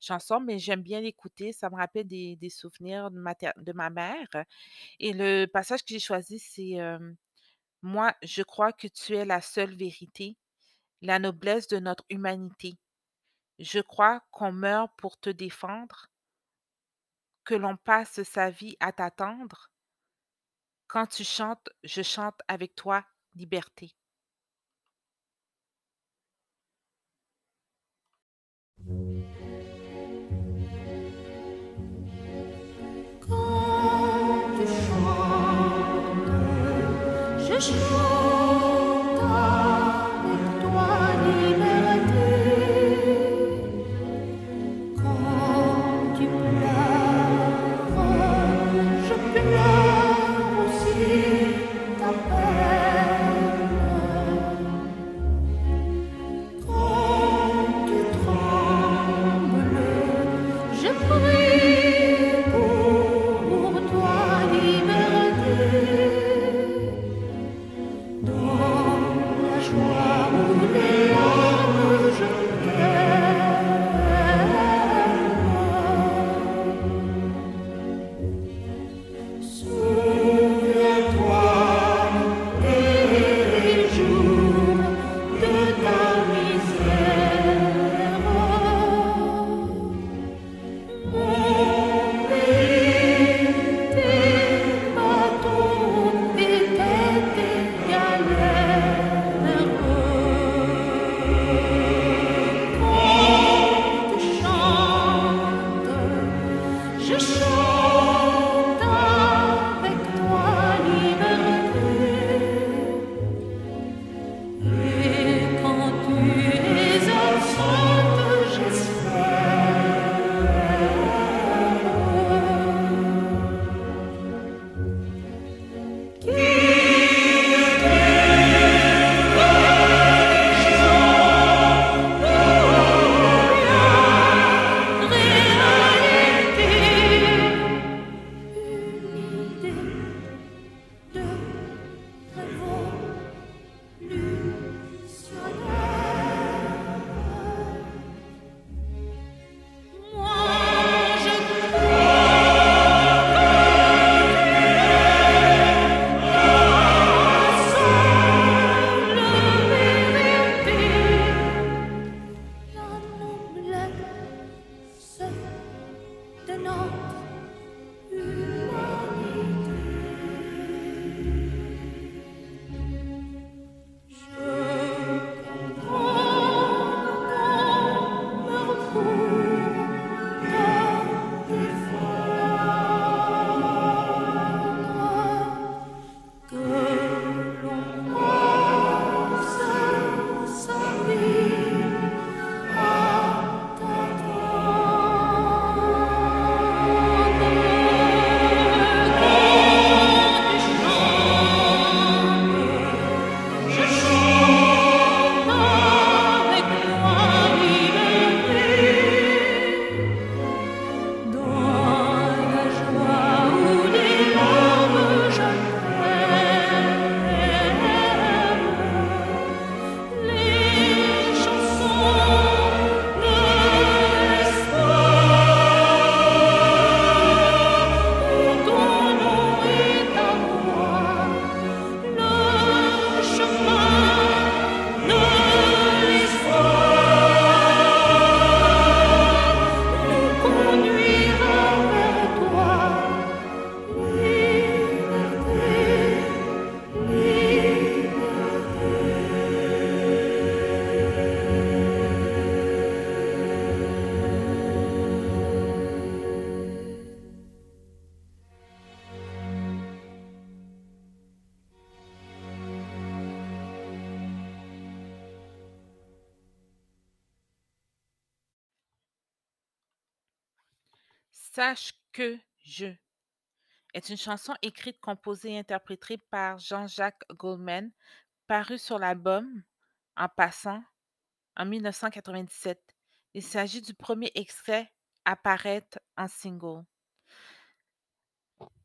chanson, mais j'aime bien l'écouter, ça me rappelle des des souvenirs de ma de ma mère et le passage que j'ai choisi, c'est, «Moi, je crois que tu es la seule vérité, la noblesse de notre humanité. Je crois qu'on meurt pour te défendre, que l'on passe sa vie à t'attendre. Quand tu chantes, je chante avec toi, liberté». Quand tu chantes, je chante Sache que je est une chanson écrite, composée et interprétée par Jean-Jacques Goldman, parue sur l'album En passant en 1997. Il s'agit du premier extrait à paraître en single.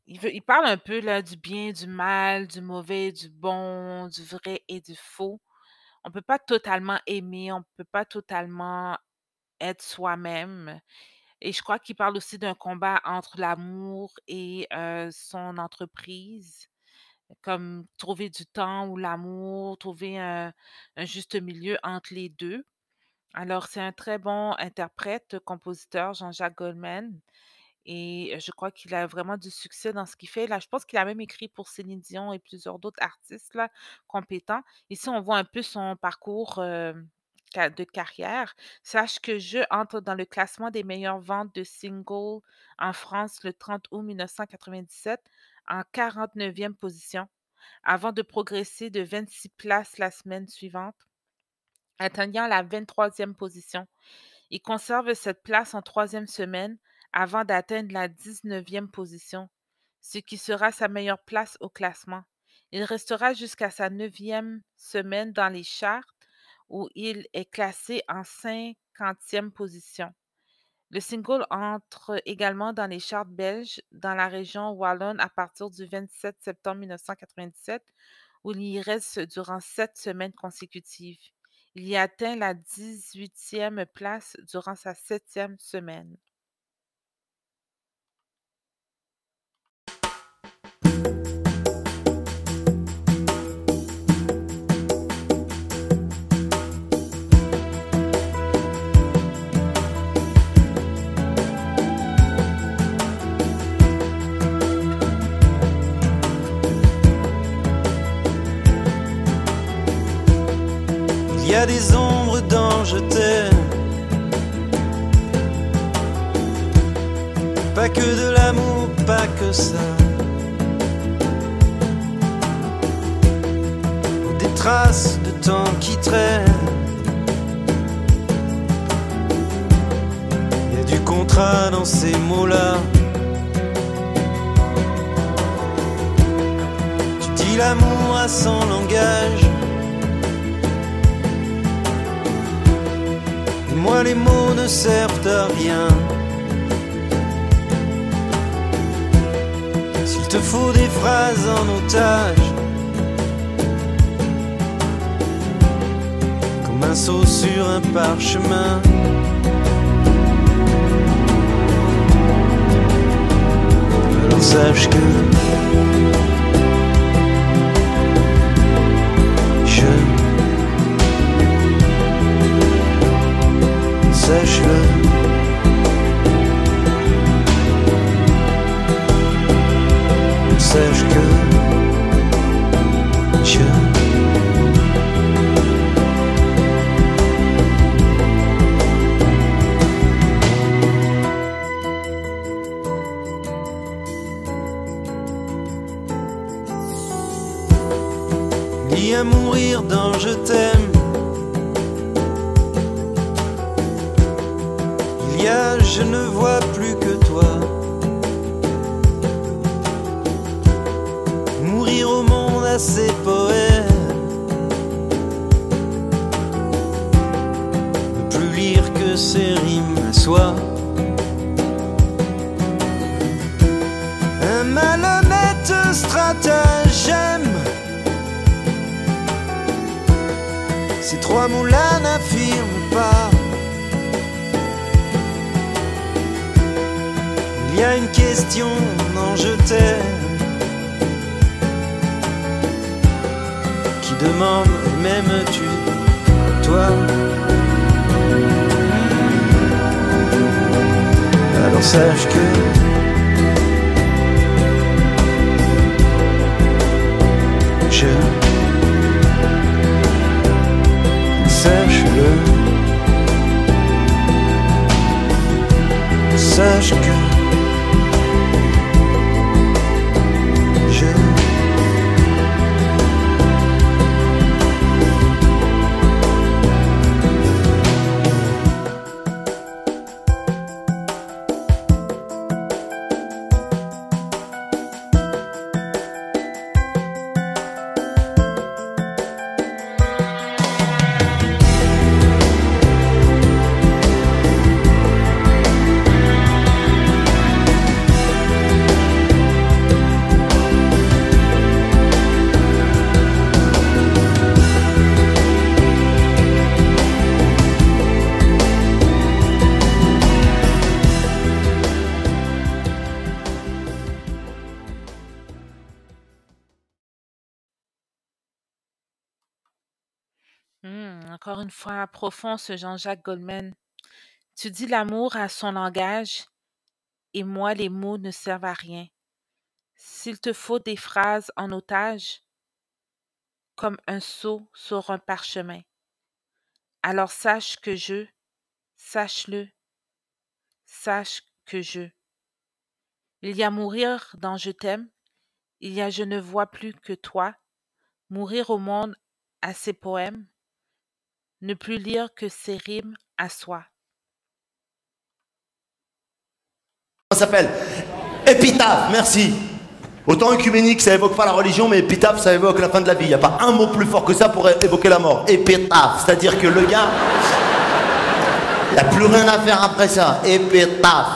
Il, parle un peu là, du bien, du mal, du mauvais, du bon, du vrai et du faux. On ne peut pas totalement aimer, on ne peut pas totalement être soi-même. Et je crois qu'il parle aussi d'un combat entre l'amour et son entreprise, comme trouver du temps ou l'amour, trouver un, juste milieu entre les deux. Alors, c'est un très bon interprète, compositeur, Jean-Jacques Goldman. Et je crois qu'il a vraiment du succès dans ce qu'il fait. Là, je pense qu'il a même écrit pour Céline Dion et plusieurs d'autres artistes là, compétents. Ici, on voit un peu son parcours de carrière. Sache que Je entre dans le classement des meilleures ventes de singles en France le 30 août 1997 en 49e position, avant de progresser de 26 places la semaine suivante, atteignant la 23e position. Il conserve cette place en troisième semaine avant d'atteindre la 19e position, ce qui sera sa meilleure place au classement. Il restera jusqu'à sa neuvième semaine dans les charts où il est classé en 50e position. Le single entre également dans les charts belges dans la région wallonne à partir du 27 septembre 1997, où il y reste durant sept semaines consécutives. Il y atteint la 18e place durant sa septième semaine. Des ombres dans je t'aime. Pas que de l'amour, pas que ça. Des traces de temps qui traînent. Y a du contrat dans ces mots-là. Tu dis l'amour à son langage. Moi les mots ne servent à rien. S'il te faut des phrases en otage, comme un saut sur un parchemin. Alors sache que sache-le. Sache que je Ni à mourir dans je t'aime stratagème. Ces trois mots-là n'affirment pas. y a une question, non je t'aime, qui demande m'aimes-tu, toi? Alors sache que je sache-le, sache que profond, ce Jean-Jacques Goldman. Tu dis l'amour à son langage, et moi les mots ne servent à rien. S'il te faut des phrases en otage, comme un sceau sur un parchemin, alors sache que je, sache-le, sache que je. Il y a mourir dans Je t'aime, il y a Je ne vois plus que toi, mourir au monde à ses poèmes, ne plus lire que ses rimes à soi. Ça s'appelle? Épitaphe, merci. Autant œcuménique, ça évoque pas la religion, mais épitaphe, ça évoque la fin de la vie. Il n'y a pas un mot plus fort que ça pour évoquer la mort. Épitaphe, c'est-à-dire que le gars, il n'y a plus rien à faire après ça. Épitaphe.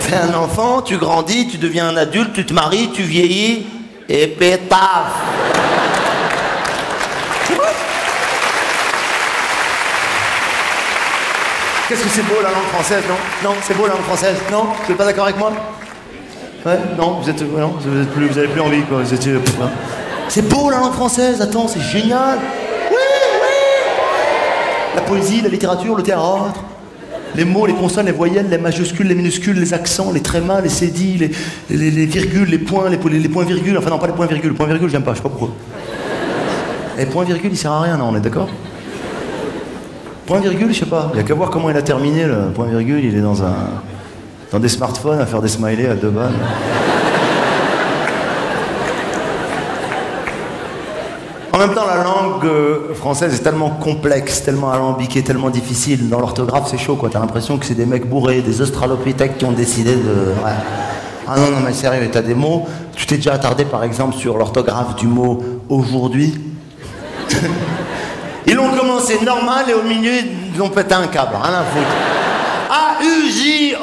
T'es un enfant, tu grandis, tu deviens un adulte, tu te maries, tu vieillis. Épitaphe. Qu'est-ce que c'est beau la langue française, non? Non, c'est beau la langue française, non Vous n'êtes pas d'accord avec moi? Ouais, non, vous êtes, non, vous plus, vous avez plus envie, quoi. Vous étiez, hein. C'est beau la langue française, attends, c'est génial. Oui, oui. La poésie, la littérature, le théâtre. Les mots, les consonnes, les voyelles, les majuscules, les minuscules, les accents, les trémas, les cédilles, les, les, les virgules, les points, les, les, points virgules. Enfin non, pas les points virgules. Les points virgules, j'aime pas, je sais pas pourquoi. Les points virgules, ils servent à rien, non, on est d'accord? Point virgule, je sais pas. Il y a qu'à voir comment il a terminé le point virgule. Il est dans un dans des smartphones à faire des smileys à deux balles. En même temps, la langue euh, française est tellement complexe, tellement alambiquée, tellement difficile. Dans l'orthographe, c'est chaud, quoi. T'as l'impression que c'est des mecs bourrés, des australopithèques qui ont décidé de. Ouais. Ah non, non, mais sérieux, t'as des mots. Tu t'es déjà attardé, par exemple, sur l'orthographe du mot aujourd'hui? Ils l'ont commencé normal et au milieu, ils ont pété un câble, rien à foutre. A-U-J-O-U-R-D.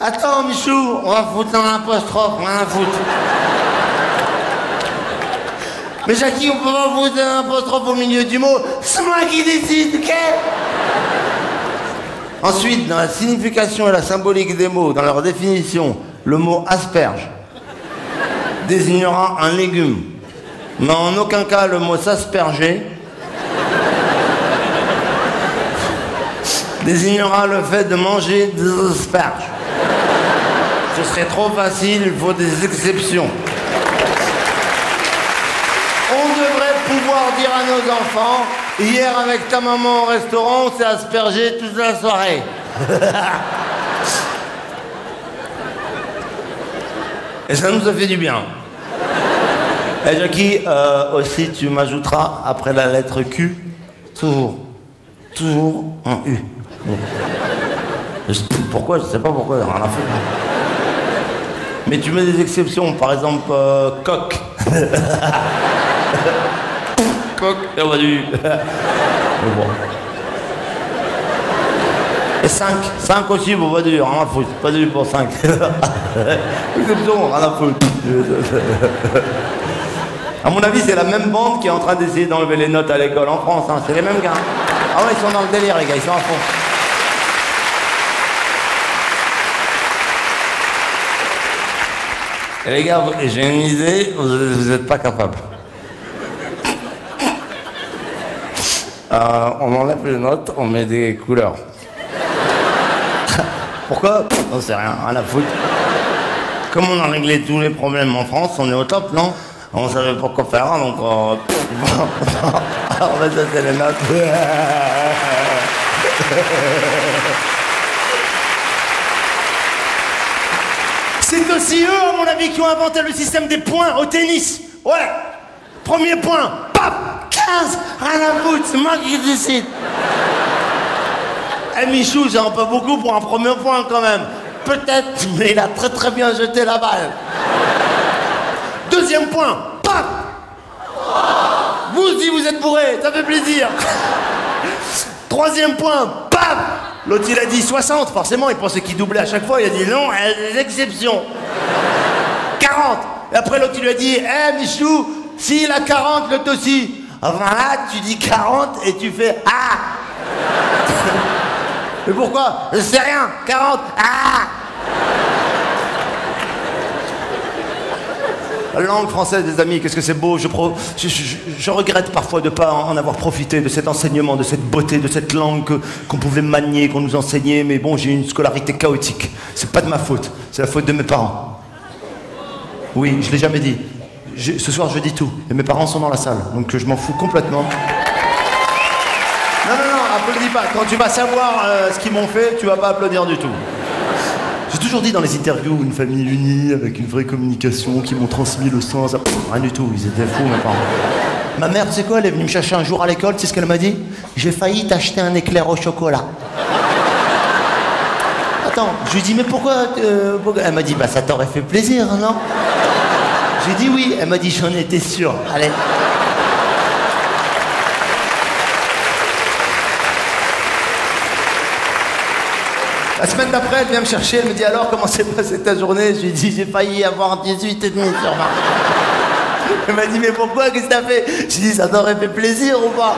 Attends, Michou, on va foutre un apostrophe, rien à foutre. Mais Jackie, on peut pas foutre un apostrophe au milieu du mot. C'est moi qui décide, ok? Ensuite, dans la signification et la symbolique des mots, dans leur définition, le mot asperge désignera un légume mais en aucun cas le mot s'asperger désignera le fait de manger des asperges. Ce serait trop facile, il faut des exceptions. On devrait pouvoir dire à nos enfants, hier avec ta maman au restaurant, on s'est aspergé toute la soirée. Et ça nous a fait du bien. Et Jackie, euh, aussi, tu m'ajouteras après la lettre Q, toujours, toujours un U. Pourquoi Je sais pas pourquoi, rien à foutre. Mais tu mets des exceptions, par exemple, euh, coq. coq, et on va du. bon. Et 5, 5 aussi pour pas dur, rien à foutre, pas dur pour 5. Exception, rien à foutre. À mon avis, c'est la même bande qui est en train d'essayer d'enlever les notes à l'école en France. Hein. C'est les mêmes gars. Ah ouais, ils sont dans le délire, les gars, ils sont à fond. Et les gars, j'ai une idée, vous n'êtes pas capables. Euh, on enlève les notes, on met des couleurs. Pourquoi? On sait rien, à foutre. Comme on a réglé tous les problèmes en France, on est au top, non? On savait pas quoi faire, donc on... on va jeter les notes. C'est aussi eux, à mon avis, qui ont inventé le système des points au tennis. Ouais. Premier point, paf 15 Rien à foutre, c'est moi qui décide. Eh Michou, j'en pas beaucoup pour un premier point quand même. Peut-être, mais il a très très bien jeté la balle. Deuxième point, paf Vous aussi vous êtes bourré, ça fait plaisir. Troisième point, paf L'autre il a dit 60, forcément il pensait qu'il doublait à chaque fois, il a dit non, des exceptions. 40 Et après l'autre il lui a dit, hé eh, Michou, s'il a 40, l'autre aussi. Enfin là, tu dis 40 et tu fais Ah. Mais pourquoi? Je sais rien, 40, Ah La langue française, des amis, qu'est-ce que c'est beau. Je, regrette parfois de ne pas en avoir profité de cet enseignement, de cette beauté, de cette langue qu'on pouvait manier, qu'on nous enseignait. Mais bon, j'ai une scolarité chaotique. C'est pas de ma faute, c'est la faute de mes parents. Oui, je l'ai jamais dit. Ce soir, je dis tout. Et mes parents sont dans la salle, donc je m'en fous complètement. Non, non, non, applaudis pas. Quand tu vas savoir euh, ce qu'ils m'ont fait, tu vas pas applaudir du tout. Toujours dit dans les interviews, une famille unie, avec une vraie communication, qui m'ont transmis le sens. Rien du tout, ils étaient fous, mes parents. Ma mère, tu sais quoi, elle est venue me chercher un jour à l'école, tu sais ce qu'elle m'a dit? J'ai failli t'acheter un éclair au chocolat. Attends, je lui dis, mais pourquoi, euh, pourquoi? Elle m'a dit, bah ça t'aurait fait plaisir, non? J'ai dit oui, elle m'a dit, j'en étais sûr. Allez. La semaine d'après, elle vient me chercher, elle me dit alors comment s'est passée ta journée? Je lui dis j'ai failli avoir 18 et demi sur 20. Elle m'a dit mais pourquoi? Qu'est-ce que t'as fait? J'ai dit ça t'aurait fait plaisir ou pas?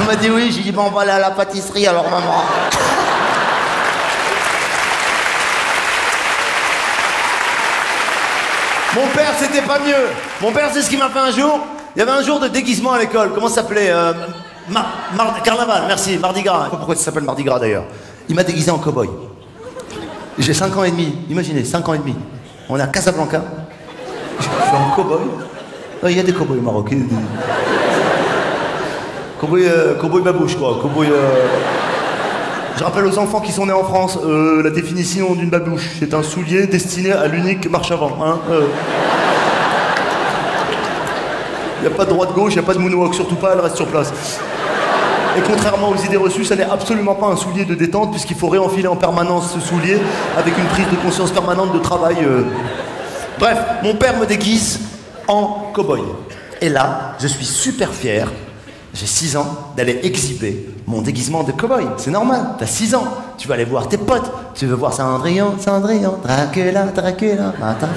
Elle m'a dit oui, j'ai dit bon on va aller à la pâtisserie alors maman. Mon père c'était pas mieux. Mon père c'est ce qu'il m'a fait un jour. Il y avait un jour de déguisement à l'école. Comment ça s'appelait? Euh, Carnaval, merci, Mardi Gras. Pourquoi ça s'appelle Mardi Gras d'ailleurs. Il m'a déguisé en cow-boy. J'ai 5 ans et demi, imaginez, 5 ans et demi. On est à Casablanca. Je suis en cow-boy. Il y a des cow-boys au Maroc. euh, cow-boy babouche, quoi. Euh, Je rappelle aux enfants qui sont nés en France euh, la définition d'une babouche. C'est un soulier destiné à l'unique marche avant. Hein Il n'y a pas de droite-gauche, il n'y a pas de moonwalk, surtout pas, elle reste sur place. Et contrairement aux idées reçues, ça n'est absolument pas un soulier de détente, puisqu'il faut réenfiler en permanence ce soulier avec une prise de conscience permanente de travail. euh. Bref, mon père me déguise en cow-boy. Et là, je suis super fier, j'ai 6 ans, d'aller exhiber mon déguisement de cow-boy. C'est normal, t'as 6 ans, tu vas aller voir tes potes, tu veux voir Cendrillon, Cendrillon, Dracula, Dracula, matin,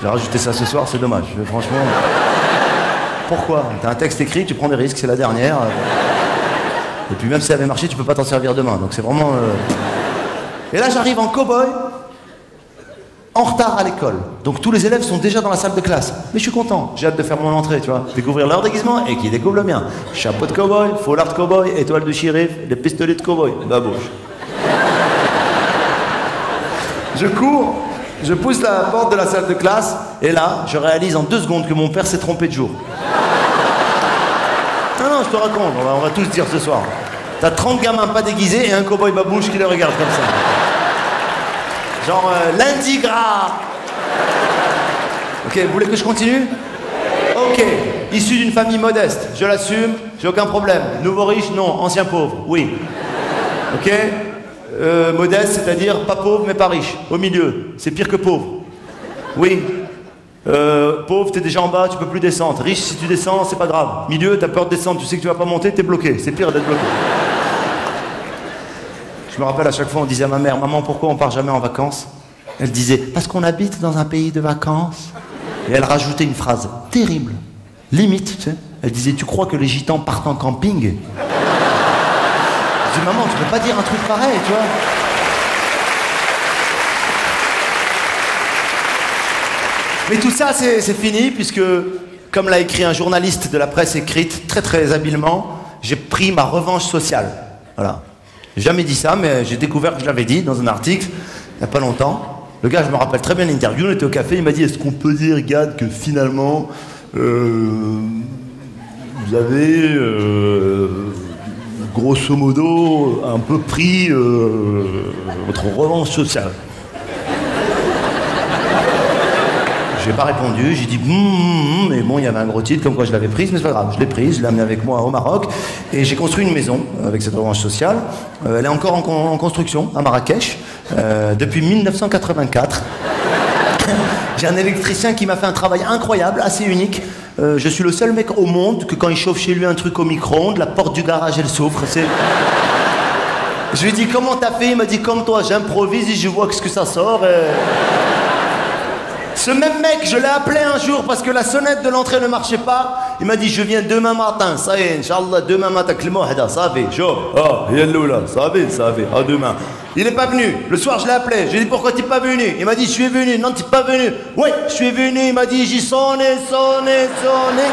J'ai rajouté ça ce soir, c'est dommage, je- franchement. Pourquoi T'as un texte écrit, tu prends des risques, c'est la dernière. Et puis même si ça avait marché, tu peux pas t'en servir demain. Donc c'est vraiment. euh, Et là j'arrive en cow-boy, en retard à l'école. Donc tous les élèves sont déjà dans la salle de classe. Mais je suis content, j'ai hâte de faire mon entrée, tu vois. Découvrir leur déguisement et qui découvre le mien. Chapeau de cow-boy, foulard de cow-boy, étoile de shérif, les pistolets de cow-boy. Babouche. Je cours, je pousse la porte de la salle de classe, et là, je réalise en deux secondes que mon père s'est trompé de jour. Non, non, je te raconte, on va, tous dire ce soir. T'as 30 gamins pas déguisés et un cow-boy babouche qui les regarde comme ça. Genre euh, lundi gras. Ok, vous voulez que je continue? Ok, issu d'une famille modeste, je l'assume, j'ai aucun problème. Nouveau riche, non. Ancien pauvre, oui. Ok? Euh, Modeste, c'est-à-dire pas pauvre mais pas riche. Au milieu, c'est pire que pauvre. Oui. Euh, pauvre, t'es déjà en bas, tu peux plus descendre. Riche, si tu descends, c'est pas grave. Milieu, t'as peur de descendre, tu sais que tu vas pas monter, t'es bloqué. C'est pire d'être bloqué. Je me rappelle à chaque fois, on disait à ma mère, maman, pourquoi on part jamais en vacances? Elle disait, parce qu'on habite dans un pays de vacances. Et elle rajoutait une phrase terrible, limite, tu sais. Elle disait, tu crois que les gitans partent en camping? Maman, tu peux pas dire un truc pareil, tu vois. Mais tout ça, c'est fini, puisque, comme l'a écrit un journaliste de la presse écrite très très habilement, j'ai pris ma revanche sociale. Voilà. Jamais dit ça, mais j'ai découvert que je l'avais dit dans un article, il n'y a pas longtemps. Le gars, je me rappelle très bien l'interview, on était au café, il m'a dit Est-ce qu'on peut dire, Gad, que finalement, euh, vous avez, euh, grosso modo, un peu pris euh, votre revanche sociale J'ai pas répondu, j'ai dit Hum, hum, hum mais bon, il y avait un gros titre comme quoi je l'avais prise, mais c'est pas grave, je l'ai prise, je l'ai amenée avec moi au Maroc, et j'ai construit une maison avec cette revanche sociale. Euh, elle est encore en construction à Marrakech euh, depuis 1984. J'ai un électricien qui m'a fait un travail incroyable, assez unique. Euh, je suis le seul mec au monde que quand il chauffe chez lui un truc au micro-ondes, la porte du garage elle s'ouvre. Je lui dit comment t'as fait? Il m'a dit comme toi, j'improvise et je vois ce que ça sort. et- ce même mec, je l'ai appelé un jour parce que la sonnette de l'entrée ne marchait pas. Il m'a dit Je viens demain matin, ça y est, Inch'Allah, demain matin, Clément, ça va, chaud. Ah, là, ça va, ça va, à demain. Il est pas venu. Le soir, je l'ai appelé. Je lui ai dit pourquoi t'es pas venu? Il m'a dit je suis venu. Non, t'es pas venu. Ouais, je suis venu. Il m'a dit j'y sonné, sonné, sonné.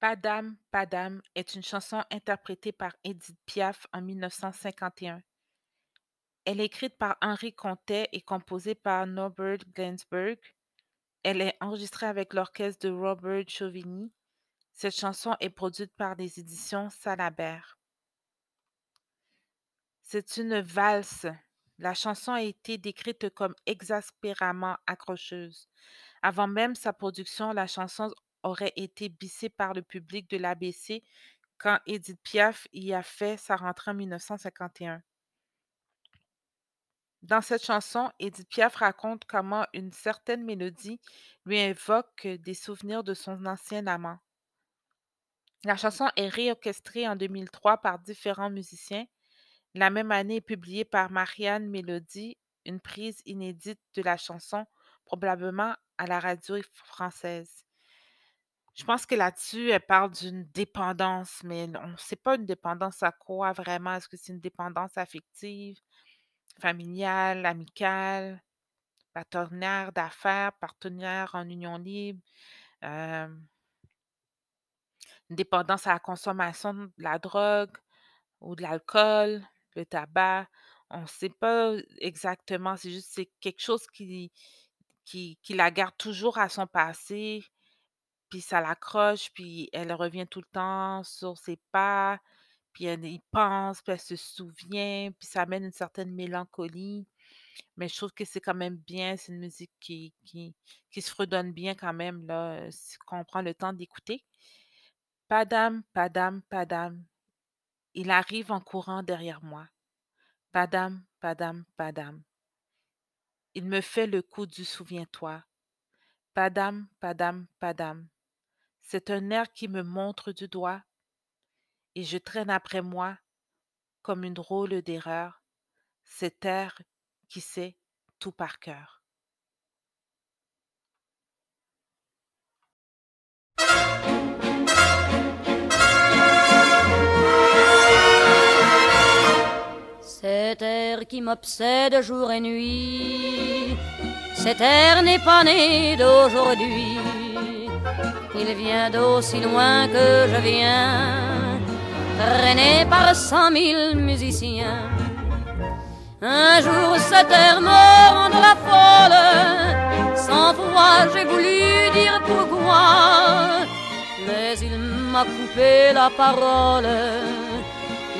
Padam Padam est une chanson interprétée par Edith Piaf en 1951. Elle est écrite par Henri Contet et composée par Norbert Gainsbourg. Elle est enregistrée avec l'orchestre de Robert Chauvigny. Cette chanson est produite par les éditions Salabert. C'est une valse. La chanson a été décrite comme exaspéramment accrocheuse. Avant même sa production, la chanson aurait été bissée par le public de l'ABC quand Edith Piaf y a fait sa rentrée en 1951. Dans cette chanson, Edith Piaf raconte comment une certaine mélodie lui invoque des souvenirs de son ancien amant. La chanson est réorchestrée en 2003 par différents musiciens. La même année est publiée par Marianne Mélodie une prise inédite de la chanson, probablement à la radio française. Je pense que là-dessus, elle parle d'une dépendance, mais on ne sait pas une dépendance à quoi vraiment. Est-ce que c'est une dépendance affective, familiale, amicale, partenaire d'affaires, partenaire en union libre, euh, dépendance à la consommation de la drogue ou de l'alcool, le tabac. On ne sait pas exactement, c'est juste c'est quelque chose qui, qui, qui la garde toujours à son passé, puis ça l'accroche, puis elle revient tout le temps sur ses pas, puis elle y pense, puis elle se souvient, puis ça amène une certaine mélancolie. Mais je trouve que c'est quand même bien, c'est une musique qui, qui, qui se redonne bien quand même, là, si on prend le temps d'écouter. Padam, padam, padam. Il arrive en courant derrière moi. Padam, padam, padam. Il me fait le coup du souviens-toi. Padam, padam, padam. C'est un air qui me montre du doigt, et je traîne après moi, comme une drôle d'erreur, cet air qui sait tout par cœur. Cet air qui m'obsède jour et nuit, cet air n'est pas né d'aujourd'hui. Il vient d'aussi loin que je viens, traîné par cent mille musiciens. Un jour cet air me rendra folle, sans fois j'ai voulu dire pourquoi, mais il m'a coupé la parole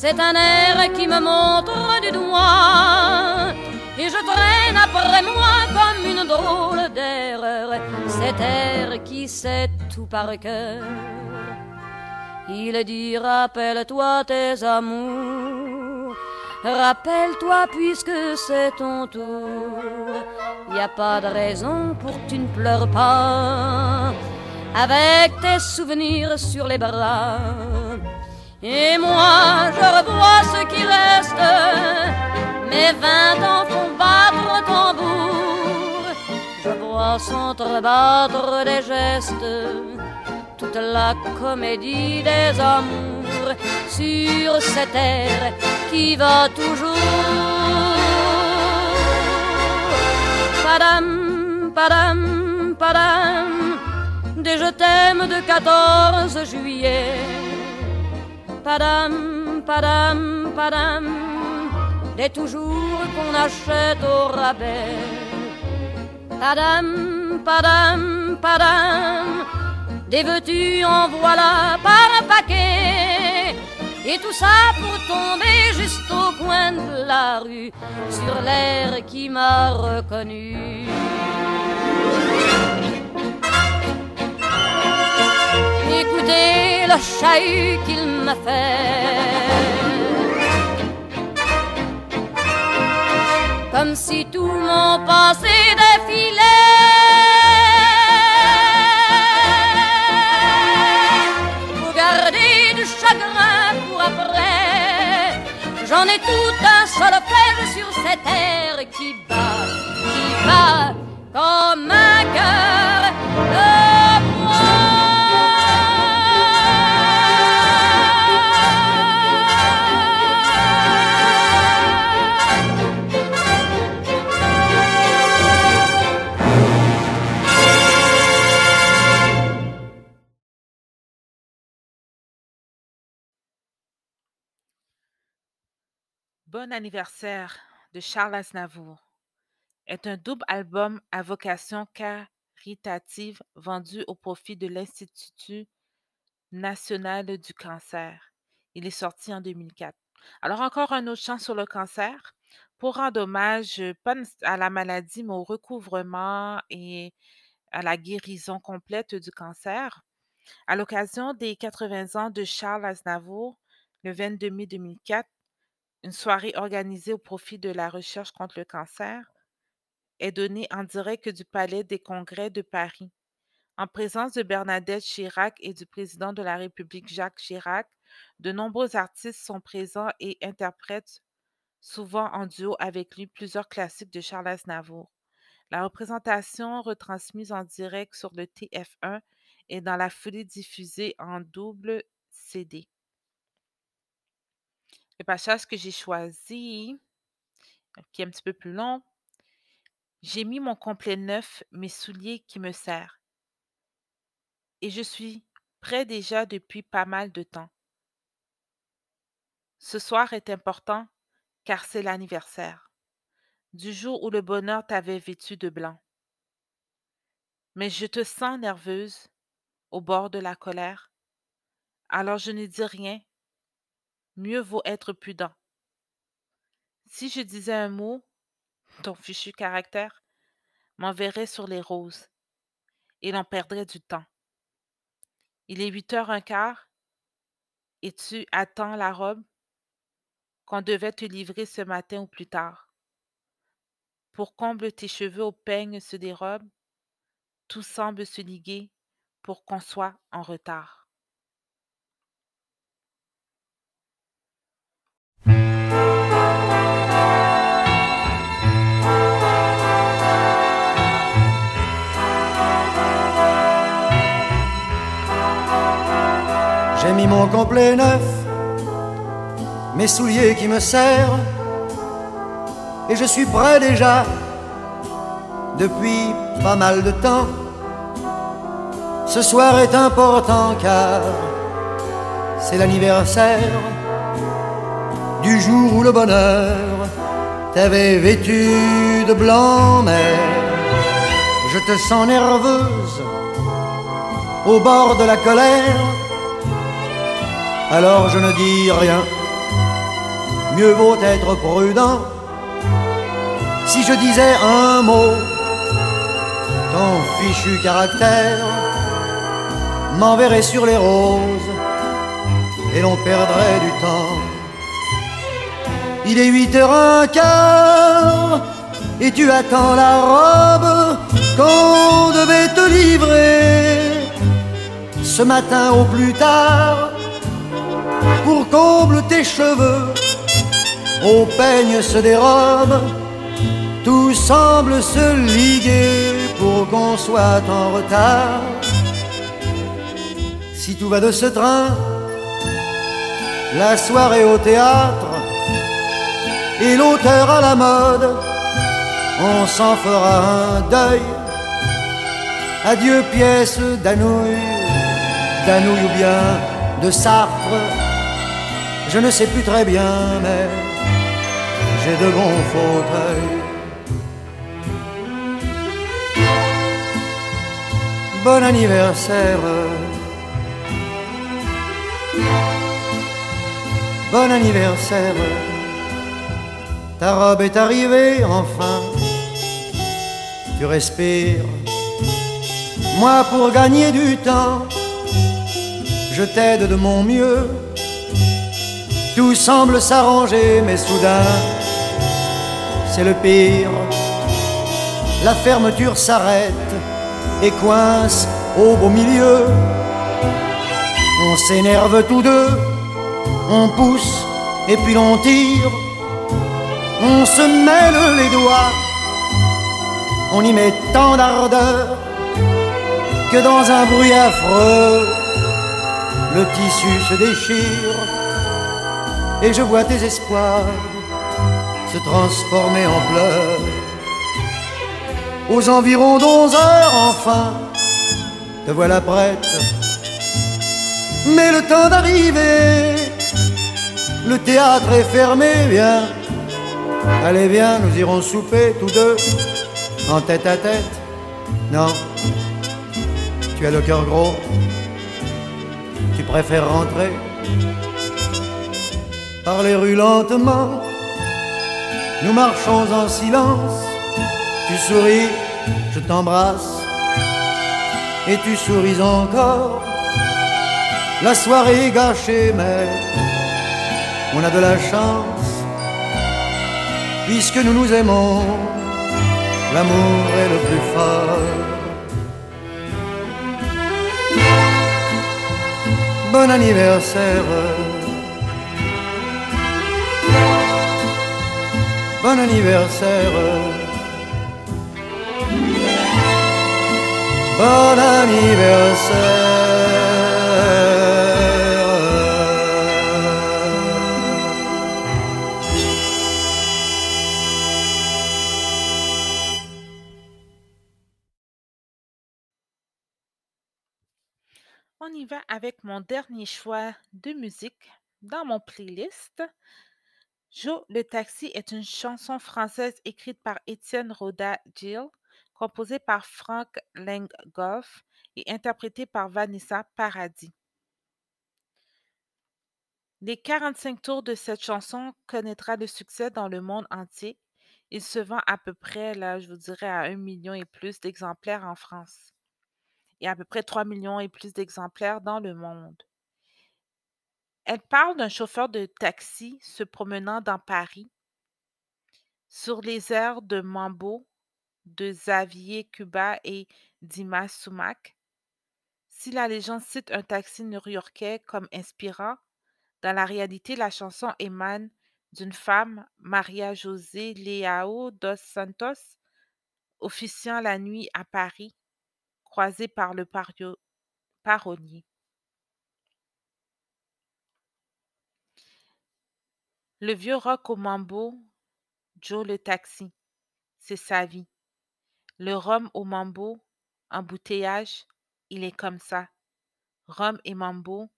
C'est un air qui me montre du doigt et je traîne après moi comme une drôle d'erreur. Cet air qui sait tout par cœur. Il dit rappelle-toi tes amours. Rappelle-toi puisque c'est ton tour. Y a pas de raison pour que tu ne pleures pas. Avec tes souvenirs sur les bras et moi, je revois ce qui reste. Mes vingt ans font battre tambour. Je vois s'entrebattre des gestes. Toute la comédie des amours sur cette terre qui va toujours. Padam, padam, padam, des je t'aime de 14 juillet padam, padam, padam, des toujours qu'on achète au rabais. Padam, padam, padam, des veux-tu en voilà par un paquet. Et tout ça pour tomber juste au coin de la rue, sur l'air qui m'a reconnu. Écoutez le chahut qu'il m'a fait. Comme si tout mon passé défilait. Pour garder du chagrin pour après. J'en ai tout un solfège sur cette terre qui bat, qui bat comme un cœur Bon anniversaire de Charles Aznavour est un double album à vocation caritative vendu au profit de l'Institut national du cancer. Il est sorti en 2004. Alors encore un autre chant sur le cancer pour rendre hommage euh, pas à la maladie, mais au recouvrement et à la guérison complète du cancer. À l'occasion des 80 ans de Charles Aznavour, le 22 mai 2004, une soirée organisée au profit de la recherche contre le cancer est donnée en direct du Palais des Congrès de Paris. En présence de Bernadette Chirac et du président de la République Jacques Chirac, de nombreux artistes sont présents et interprètent souvent en duo avec lui plusieurs classiques de Charles Aznavour. La représentation retransmise en direct sur le TF1 est dans la foulée diffusée en double CD. Le passage que j'ai choisi, qui est un petit peu plus long, j'ai mis mon complet neuf, mes souliers qui me serrent. Et je suis prêt déjà depuis pas mal de temps. Ce soir est important car c'est l'anniversaire du jour où le bonheur t'avait vêtu de blanc. Mais je te sens nerveuse, au bord de la colère. Alors je ne dis rien. Mieux vaut être prudent. Si je disais un mot, ton fichu caractère m'enverrait sur les roses et l'on perdrait du temps. Il est huit heures un quart et tu attends la robe qu'on devait te livrer ce matin ou plus tard. Pour comble tes cheveux au peigne se dérobent, tout semble se liguer pour qu'on soit en retard. J'ai mis mon complet neuf, mes souliers qui me serrent, et je suis prêt déjà depuis pas mal de temps. Ce soir est important car c'est l'anniversaire du jour où le bonheur t'avait vêtu de blanc, mais je te sens nerveuse au bord de la colère. Alors je ne dis rien, mieux vaut être prudent. Si je disais un mot, ton fichu caractère m'enverrait sur les roses et l'on perdrait du temps. Il est huit heures un quart et tu attends la robe qu'on devait te livrer ce matin au plus tard pour comble tes cheveux. Au peigne se dérobe tout semble se liguer pour qu'on soit en retard. Si tout va de ce train la soirée au théâtre et l'auteur à la mode on s'en fera un deuil. Adieu pièce d'Anouilh d'Anouilh ou bien de Sartre je ne sais plus très bien, mais j'ai de bons fauteuils. Bon anniversaire. Bon anniversaire. Ta robe est arrivée enfin. Tu respires. Moi pour gagner du temps je t'aide de mon mieux. Tout semble s'arranger, mais soudain, c'est le pire. La fermeture s'arrête et coince au beau milieu. On s'énerve tous deux, on pousse et puis l'on tire. On se mêle les doigts, on y met tant d'ardeur que dans un bruit affreux, le tissu se déchire et je vois tes espoirs se transformer en pleurs. Aux environs d'onze heures, enfin, te voilà prête. Mais le temps d'arriver, le théâtre est fermé, viens. Allez, viens, nous irons souper tous deux, en tête à tête. Non, tu as le cœur gros, tu préfères rentrer par les rues lentement. Nous marchons en silence, tu souris, je t'embrasse, et tu souris encore. La soirée est gâchée, mais on a de la chance, puisque nous nous aimons, l'amour est le plus fort. Bon anniversaire. Bon anniversaire. Bon anniversaire. On y va avec mon dernier choix de musique dans mon playlist. Joe le taxi est une chanson française écrite par Étienne Roda-Gil, composée par Frank Langhoff et interprétée par Vanessa Paradis. Les 45 tours de cette chanson connaîtra le succès dans le monde entier. Il se vend à peu près, là, je vous dirais, à un million et plus d'exemplaires en France et à peu près 3 millions et plus d'exemplaires dans le monde. Elle parle d'un chauffeur de taxi se promenant dans Paris sur les airs de Mambo de Xavier Cuba et Dimas Soumak. Si la légende cite un taxi new-yorkais comme inspirant, dans la réalité, la chanson émane d'une femme, Maria José Leao dos Santos, officiant la nuit à Paris, croisée par le paronnier. Le vieux rock au mambo, Joe le taxi, c'est sa vie. Le rhum au mambo, embouteillage, il est comme ça. Rhum et mambo,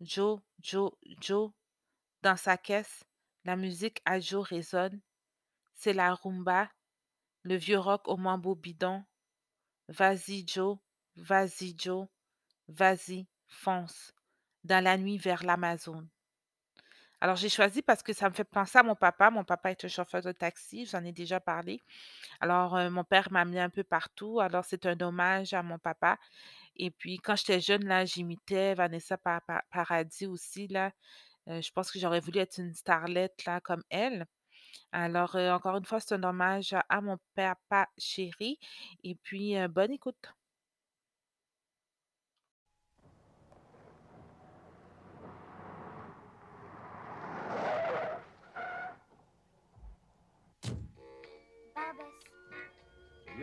Joe, Joe, Joe, dans sa caisse, la musique à Joe résonne. C'est la rumba, le vieux rock au mambo bidon. Vas-y Joe, vas-y Joe, vas-y, fonce, dans la nuit vers l'Amazone. Alors, j'ai choisi parce que ça me fait penser à mon papa. Mon papa est un chauffeur de taxi, j'en ai déjà parlé. Alors, euh, mon père m'a amené un peu partout. Alors, c'est un hommage à mon papa. Et puis, quand j'étais jeune, là, j'imitais Vanessa Pa- Pa- Paradis aussi, là. Euh, je pense que j'aurais voulu être une starlette, là, comme elle. Alors, euh, encore une fois, c'est un hommage à, mon papa chéri. Et puis, bonne écoute.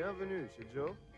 Bienvenue Joe. Joe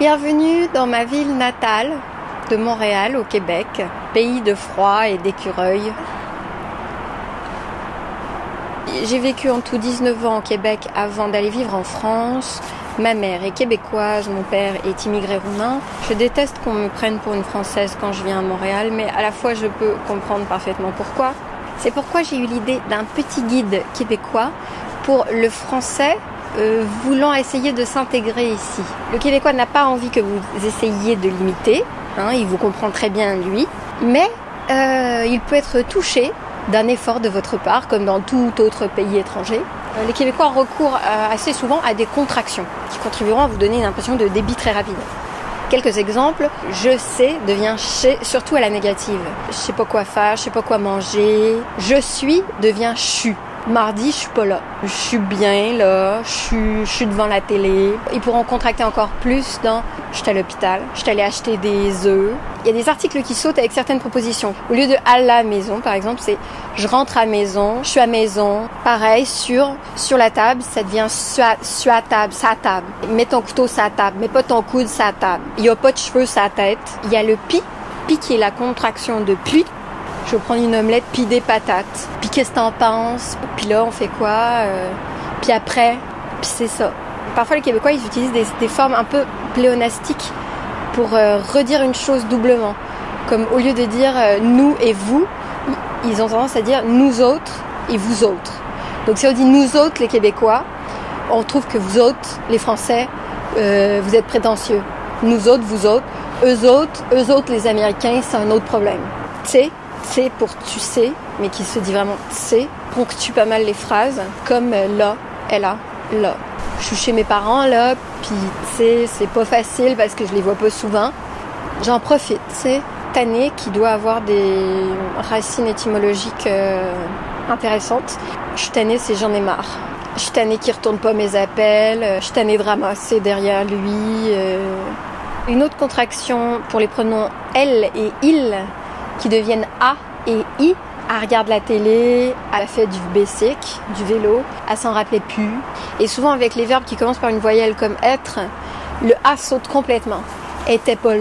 Bienvenue dans ma ville natale de Montréal au Québec, pays de froid et d'écureuils. J'ai vécu en tout 19 ans au Québec avant d'aller vivre en France. Ma mère est québécoise, mon père est immigré roumain. Je déteste qu'on me prenne pour une française quand je viens à Montréal, mais à la fois je peux comprendre parfaitement pourquoi. C'est pourquoi j'ai eu l'idée d'un petit guide québécois pour le français euh, voulant essayer de s'intégrer ici. Le Québécois n'a pas envie que vous essayiez de l'imiter, hein, il vous comprend très bien lui, mais euh, il peut être touché d'un effort de votre part, comme dans tout autre pays étranger. Euh, les Québécois recourent assez souvent à des contractions qui contribueront à vous donner une impression de débit très rapide. Quelques exemples, je sais devient chez, surtout à la négative. Je sais pas quoi faire, je sais pas quoi manger. Je suis devient chu. Mardi, je suis pas là. Je suis bien là, je suis, devant la télé. Ils pourront contracter encore plus dans je suis à l'hôpital, je suis allé acheter des œufs. Il y a des articles qui sautent avec certaines propositions. Au lieu de à la maison, par exemple, c'est je rentre à maison, je suis à maison. Pareil, sur, sur la table, ça devient sur, la table, sa table. Mets ton couteau la table, mets pas ton coude la table. Il y a pas de cheveux la tête. Il y a le pi, pi qui est la contraction de pluie. Je vais prendre une omelette puis des patates. Puis qu'est-ce que t'en penses? Puis là, on fait quoi? Euh, puis après, puis c'est ça. Parfois, les Québécois, ils utilisent des, formes un peu pléonastiques pour euh, redire une chose doublement. Comme au lieu de dire euh, nous et vous, ils ont tendance à dire nous autres et vous autres. Donc si on dit nous autres, les Québécois, on trouve que vous autres, les Français, vous êtes prétentieux. Nous autres, vous autres. Eux autres, eux autres, les Américains, c'est un autre problème. Tu sais, c'est pour tu sais, mais qui se dit vraiment c'est, ponctue pas mal les phrases, comme là, elle a, là. Je suis chez mes parents là, puis tu c'est pas facile parce que je les vois pas souvent. J'en profite, tu sais. Tannée qui doit avoir des racines étymologiques euh, intéressantes. Je suis c'est j'en ai marre. Je suis qui retourne pas mes appels. Je suis de ramasser derrière lui. euh. Une autre contraction pour les pronoms elle et il qui deviennent A et I. Elle regarde la télé, elle fait du basic, du vélo, elle s'en rappelait plus. Et souvent avec les verbes qui commencent par une voyelle comme être, le A saute complètement. Était pas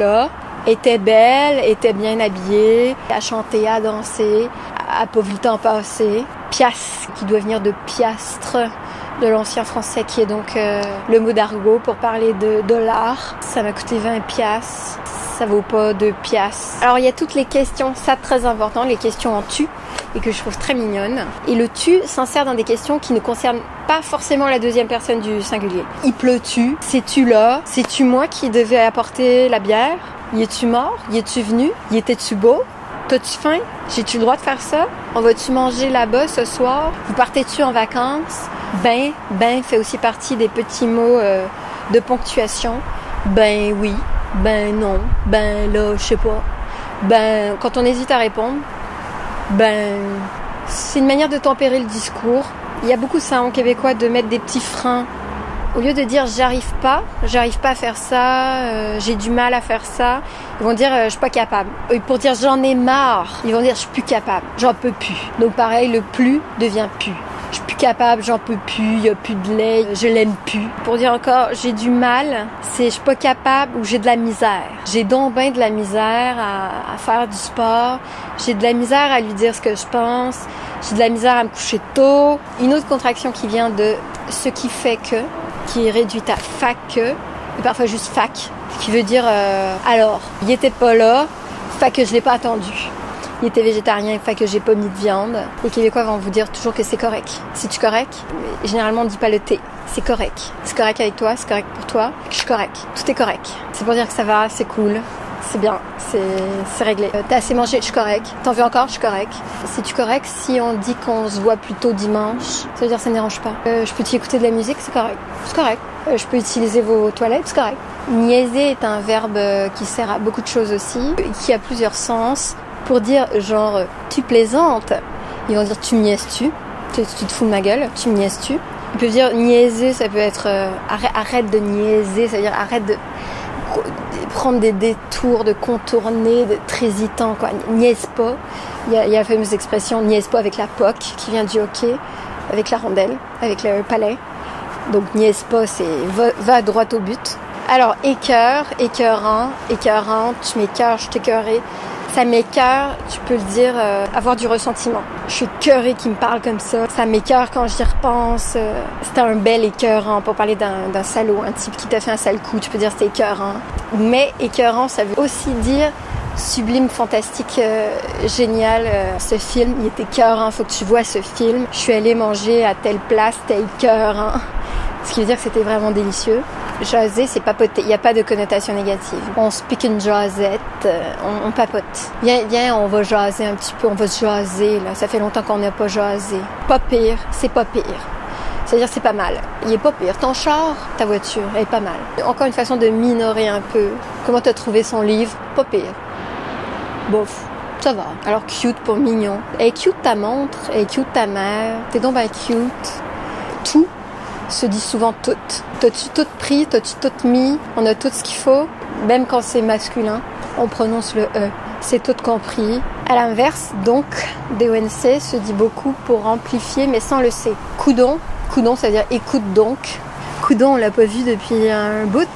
était belle, était bien habillée, a chanté, a dansé, a pas vu le temps passer. Piastre, qui doit venir de piastre, de l'ancien français qui est donc euh, le mot d'argot pour parler de dollars. Ça m'a coûté 20 piastres ça vaut pas de piastres. Alors il y a toutes les questions, ça très important, les questions en tu et que je trouve très mignonnes. Et le tu s'insère dans des questions qui ne concernent pas forcément la deuxième personne du singulier. Il pleut-tu? C'est-tu là? C'est-tu moi qui devais apporter la bière? Y es-tu mort? Y es-tu venu? Y étais-tu beau? T'as-tu faim? J'ai-tu le droit de faire ça? On va-tu manger là-bas ce soir? Vous partez-tu en vacances? Ben, ben fait aussi partie des petits mots euh, de ponctuation. Ben oui, ben non, ben là, je sais pas. Ben, quand on hésite à répondre, ben, c'est une manière de tempérer le discours. Il y a beaucoup ça en québécois de mettre des petits freins. Au lieu de dire j'arrive pas, j'arrive pas à faire ça, euh, j'ai du mal à faire ça, ils vont dire euh, je suis pas capable. Pour dire j'en ai marre, ils vont dire je suis plus capable, j'en peux plus. Donc pareil, le plus devient plus. Capable, j'en peux plus, y a plus de lait, je l'aime plus. Pour dire encore j'ai du mal, c'est je suis pas capable ou j'ai de la misère. J'ai donc ben de la misère à, à faire du sport, j'ai de la misère à lui dire ce que je pense, j'ai de la misère à me coucher tôt. Une autre contraction qui vient de ce qui fait que, qui est réduite à fac que, et parfois juste fac, qui veut dire euh, alors, il était pas là, fac que je l'ai pas attendu. Il était végétarien, fait que j'ai pas mis de viande. Les Québécois vont vous dire toujours que c'est correct. C'est-tu correct? Mais Généralement, on dit pas le T. C'est correct. C'est correct avec toi, c'est correct pour toi. Je suis correct. Tout est correct. C'est pour dire que ça va, c'est cool, c'est bien, c'est réglé. Euh, T'as assez mangé, je suis correct. T'en veux encore, je suis correct. C'est-tu correct si on dit qu'on se voit plutôt dimanche? Ça veut dire que ça ne dérange pas. Euh, je peux t'y écouter de la musique, c'est correct. C'est correct. Euh, je peux utiliser vos toilettes, c'est correct. Niaiser est un verbe qui sert à beaucoup de choses aussi, qui a plusieurs sens. Pour dire genre tu plaisantes, ils vont dire tu niaises-tu? Tu, tu te fous de ma gueule, tu niaises-tu? Ils peuvent dire niaiser, ça peut être euh, arrête, de niaiser, ça veut dire arrête de prendre des détours, de contourner, d'être hésitant, quoi. Niaise pas. Il y, a, y a la fameuse expression niaise pas avec la POC qui vient du hockey, avec la rondelle, avec le palais. Donc niaise pas, c'est va, droit au but. Alors écœur, écœurant, écœurante, je m'écœure, je t'écœurais. Ça m'écœure, tu peux le dire, euh, avoir du ressentiment. Je suis écœurée qui me parle comme ça. Ça m'écœure quand j'y repense. euh, c'était un bel écœurant pour parler d'un salaud, un type qui t'a fait un sale coup. Tu peux dire c'était écœurant. Mais écœurant, ça veut aussi dire sublime, fantastique, euh, génial. ce film, il était écœurant. Faut que tu vois ce film. Je suis allée manger à telle place, c'était écœurant. Ce qui veut dire que c'était vraiment délicieux. Jaser, c'est papoter. Il n'y a pas de connotation négative. On speak une jasette, euh, on, papote. Viens, viens, on va jaser un petit peu, on va se jaser, là. Ça fait longtemps qu'on n'a pas jasé. Pas pire, c'est pas pire. C'est-à-dire c'est pas mal. Il est pas pire. Ton char, ta voiture, elle est pas mal. Encore une façon de minorer un peu. Comment t'as trouvé son livre? Pas pire. Bof. Ça va. Alors cute pour mignon. Elle est cute ta montre, elle est cute ta mère. T'es donc ben cute. Tout se dit souvent tout. T'as-tu tout pris, t'as-tu tout mis, on a tout ce qu'il faut. Même quand c'est masculin, on prononce le E. C'est tout compris. À l'inverse, donc, DONC se dit beaucoup pour amplifier, mais sans le C. Coudon, coudon, ça veut dire écoute donc. Coudon, on l'a pas vu depuis un bout.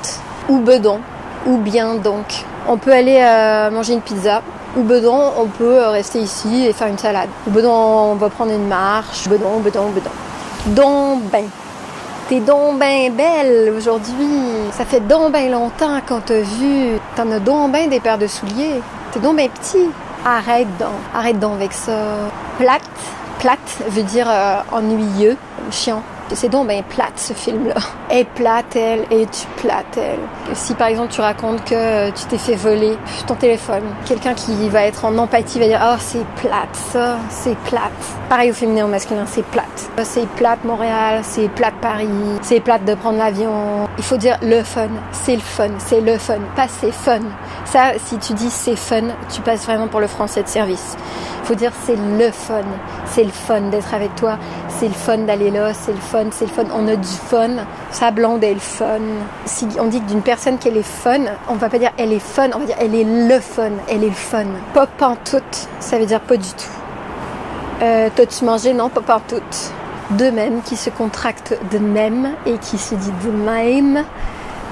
Ou bedon, ou bien donc. On peut aller euh, manger une pizza. Ou bedon, on peut euh, rester ici et faire une salade. Ou bedon, on va prendre une marche. Bedon, bedon, bedon. Donc ben. T'es donc ben belle aujourd'hui. Ça fait donc ben longtemps qu'on t'a vu. T'en as donc ben des paires de souliers. T'es donc ben petit. Arrête donc. Arrête donc avec ça. Plate. Plate veut dire euh, ennuyeux, chiant. C'est donc ben plate ce film-là. Est plate, elle, et tu plate, elle. Si par exemple tu racontes que euh, tu t'es fait voler ton téléphone, quelqu'un qui va être en empathie va dire Oh, c'est plate ça, c'est plate. Pareil au féminin, au masculin, c'est plate. C'est plate Montréal, c'est plate Paris, c'est plate de prendre l'avion. Il faut dire le fun, c'est le fun, c'est le fun, pas c'est fun. Ça, si tu dis c'est fun, tu passes vraiment pour le français de service. Il faut dire c'est le fun, c'est le fun d'être avec toi, c'est le fun d'aller là, c'est le fun, c'est le fun. On a du fun, sa blonde est le fun. Si on dit d'une personne qu'elle est fun, on va pas dire elle est fun, on va dire elle est le fun, elle est le fun. Pas pantoute, ça veut dire pas du tout. Euh, T'as-tu mangé? Non, pas pantoute. De même, qui se contracte de même et qui se dit de même.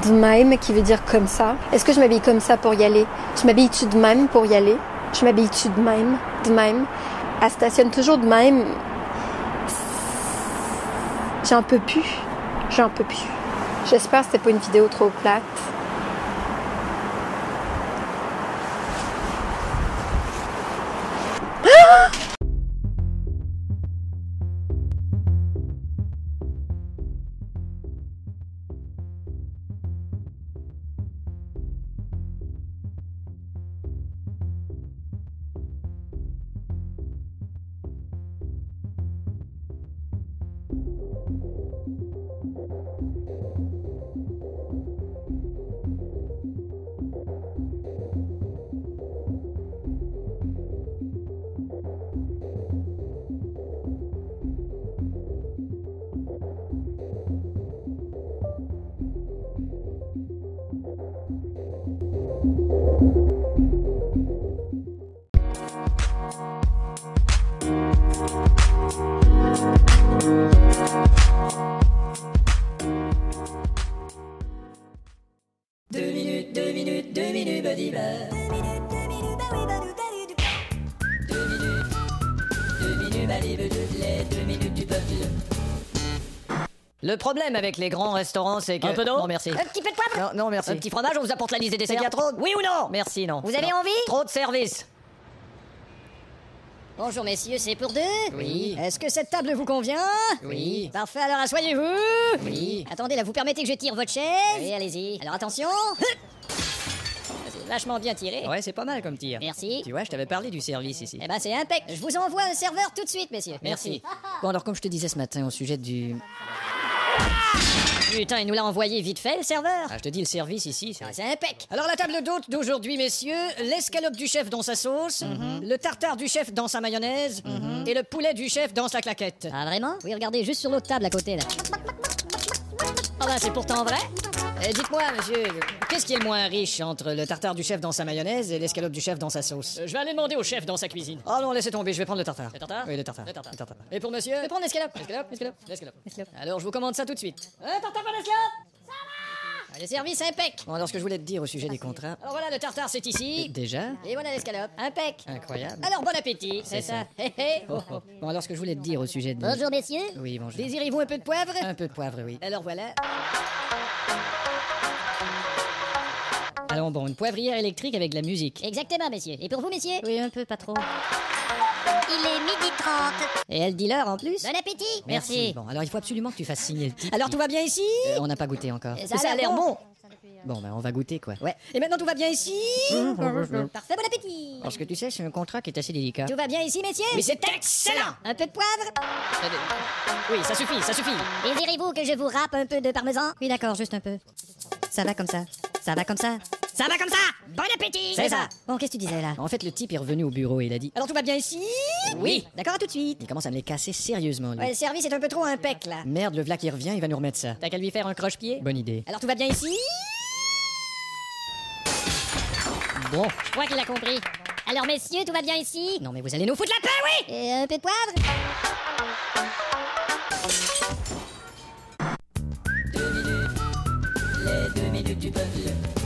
De même, qui veut dire comme ça. Est-ce que je m'habille comme ça pour y aller? Je m'habille-tu de même pour y aller? Je m'habille-tu de même? De même? Elle stationne toujours de même. J'en peux plus. J'en peux plus. J'espère que c'était pas une vidéo trop plate. Le problème avec les grands restaurants, c'est que. Un peu d'eau Non, merci. Un petit peu de poivre Non, non, merci. Un petit fromage, on vous apporte la liste des C'est desserts. qu'il y a trop Oui ou non Merci, non. Vous avez Non. envie Trop de services. Bonjour messieurs, c'est pour deux Oui. Est-ce que cette table vous convient Oui. Parfait, alors asseyez-vous Oui. Attendez, là, vous permettez que je tire votre chaise Oui, allez-y. Alors attention Vachement bien tiré. Ouais, c'est pas mal comme tir. Merci. Tu vois, je t'avais parlé du service ici. Eh ben, c'est impec. Je vous envoie un serveur tout de suite, messieurs. Merci. Bon, alors, comme je te disais ce matin au sujet du. Putain, il nous l'a envoyé vite fait, le serveur. Ah, je te dis, le service ici, c'est. C'est impec. Alors, la table d'hôte d'aujourd'hui, messieurs, l'escalope du chef dans sa sauce, le tartare du chef dans sa mayonnaise, et le poulet du chef dans sa claquette. Ah, vraiment? Oui, regardez, juste sur l'autre table à côté, là. Ah ben, c'est pourtant vrai. Eh, Dites-moi, monsieur, qu'est-ce qui est le moins riche entre le tartare du chef dans sa mayonnaise et l'escalope du chef dans sa sauce? Euh, Je vais aller demander au chef dans sa cuisine. Oh non, laissez tomber, je vais prendre le tartare. Le tartare? Oui, le tartare. Le tartare. Et pour monsieur? Je vais prendre l'escalope. L'escalope L'escalope. L'escalope. L'escalope. Alors, je vous commande ça tout de suite. Un tartare, pas l'escalope Le service impec. Bon, alors, ce que je voulais te dire au sujet des contrats. Alors voilà, le tartare, c'est ici. Déjà Et voilà l'escalope. Impec. Incroyable. Alors, bon appétit. C'est ça. Hé, hé. Oh, oh. Bon, alors, ce que je voulais te dire au sujet de. Bonjour, messieurs. Oui, bonjour. Désirez-vous un peu de poivre? Un peu de poivre, oui. Alors voilà. Alors, bon, une poivrière électrique avec de la musique. Exactement, messieurs. Et pour vous, messieurs? Oui, un peu, pas trop. Il est midi 30. Et elle dit l'heure en plus Bon appétit. Merci. Bon, alors il faut absolument que tu fasses signer le titre. Alors, tout va bien ici? Euh, on n'a pas goûté encore. Ça a l'air bon. Bon, ben on va goûter quoi. Ouais. Et maintenant, tout va bien ici? Parfait, bon appétit. Parce que tu sais, c'est un contrat qui est assez délicat. Tout va bien ici, messieurs? Mais c'est excellent Un peu de poivre? Oui, ça suffit, ça suffit. Désirez-vous que je vous râpe un peu de parmesan? Oui, d'accord, juste un peu. Ça va comme ça. Ça va comme ça. Ça va comme ça Bon appétit C'est ça. Bon, qu'est-ce que tu disais là? En fait, le type est revenu au bureau et il a dit Alors, tout va bien ici? Oui. D'accord, à tout de suite. Il commence à me les casser sérieusement, lui. Ouais, le service est un peu trop impec, là. Merde, le v'là qui revient, il va nous remettre ça. T'as qu'à lui faire un croche-pied? Bonne idée. Alors, tout va bien ici? Bon. Je crois qu'il a compris. Alors, messieurs, tout va bien ici? Non, mais vous allez nous foutre la paix, oui Et un peu de poivre? Deux minutes,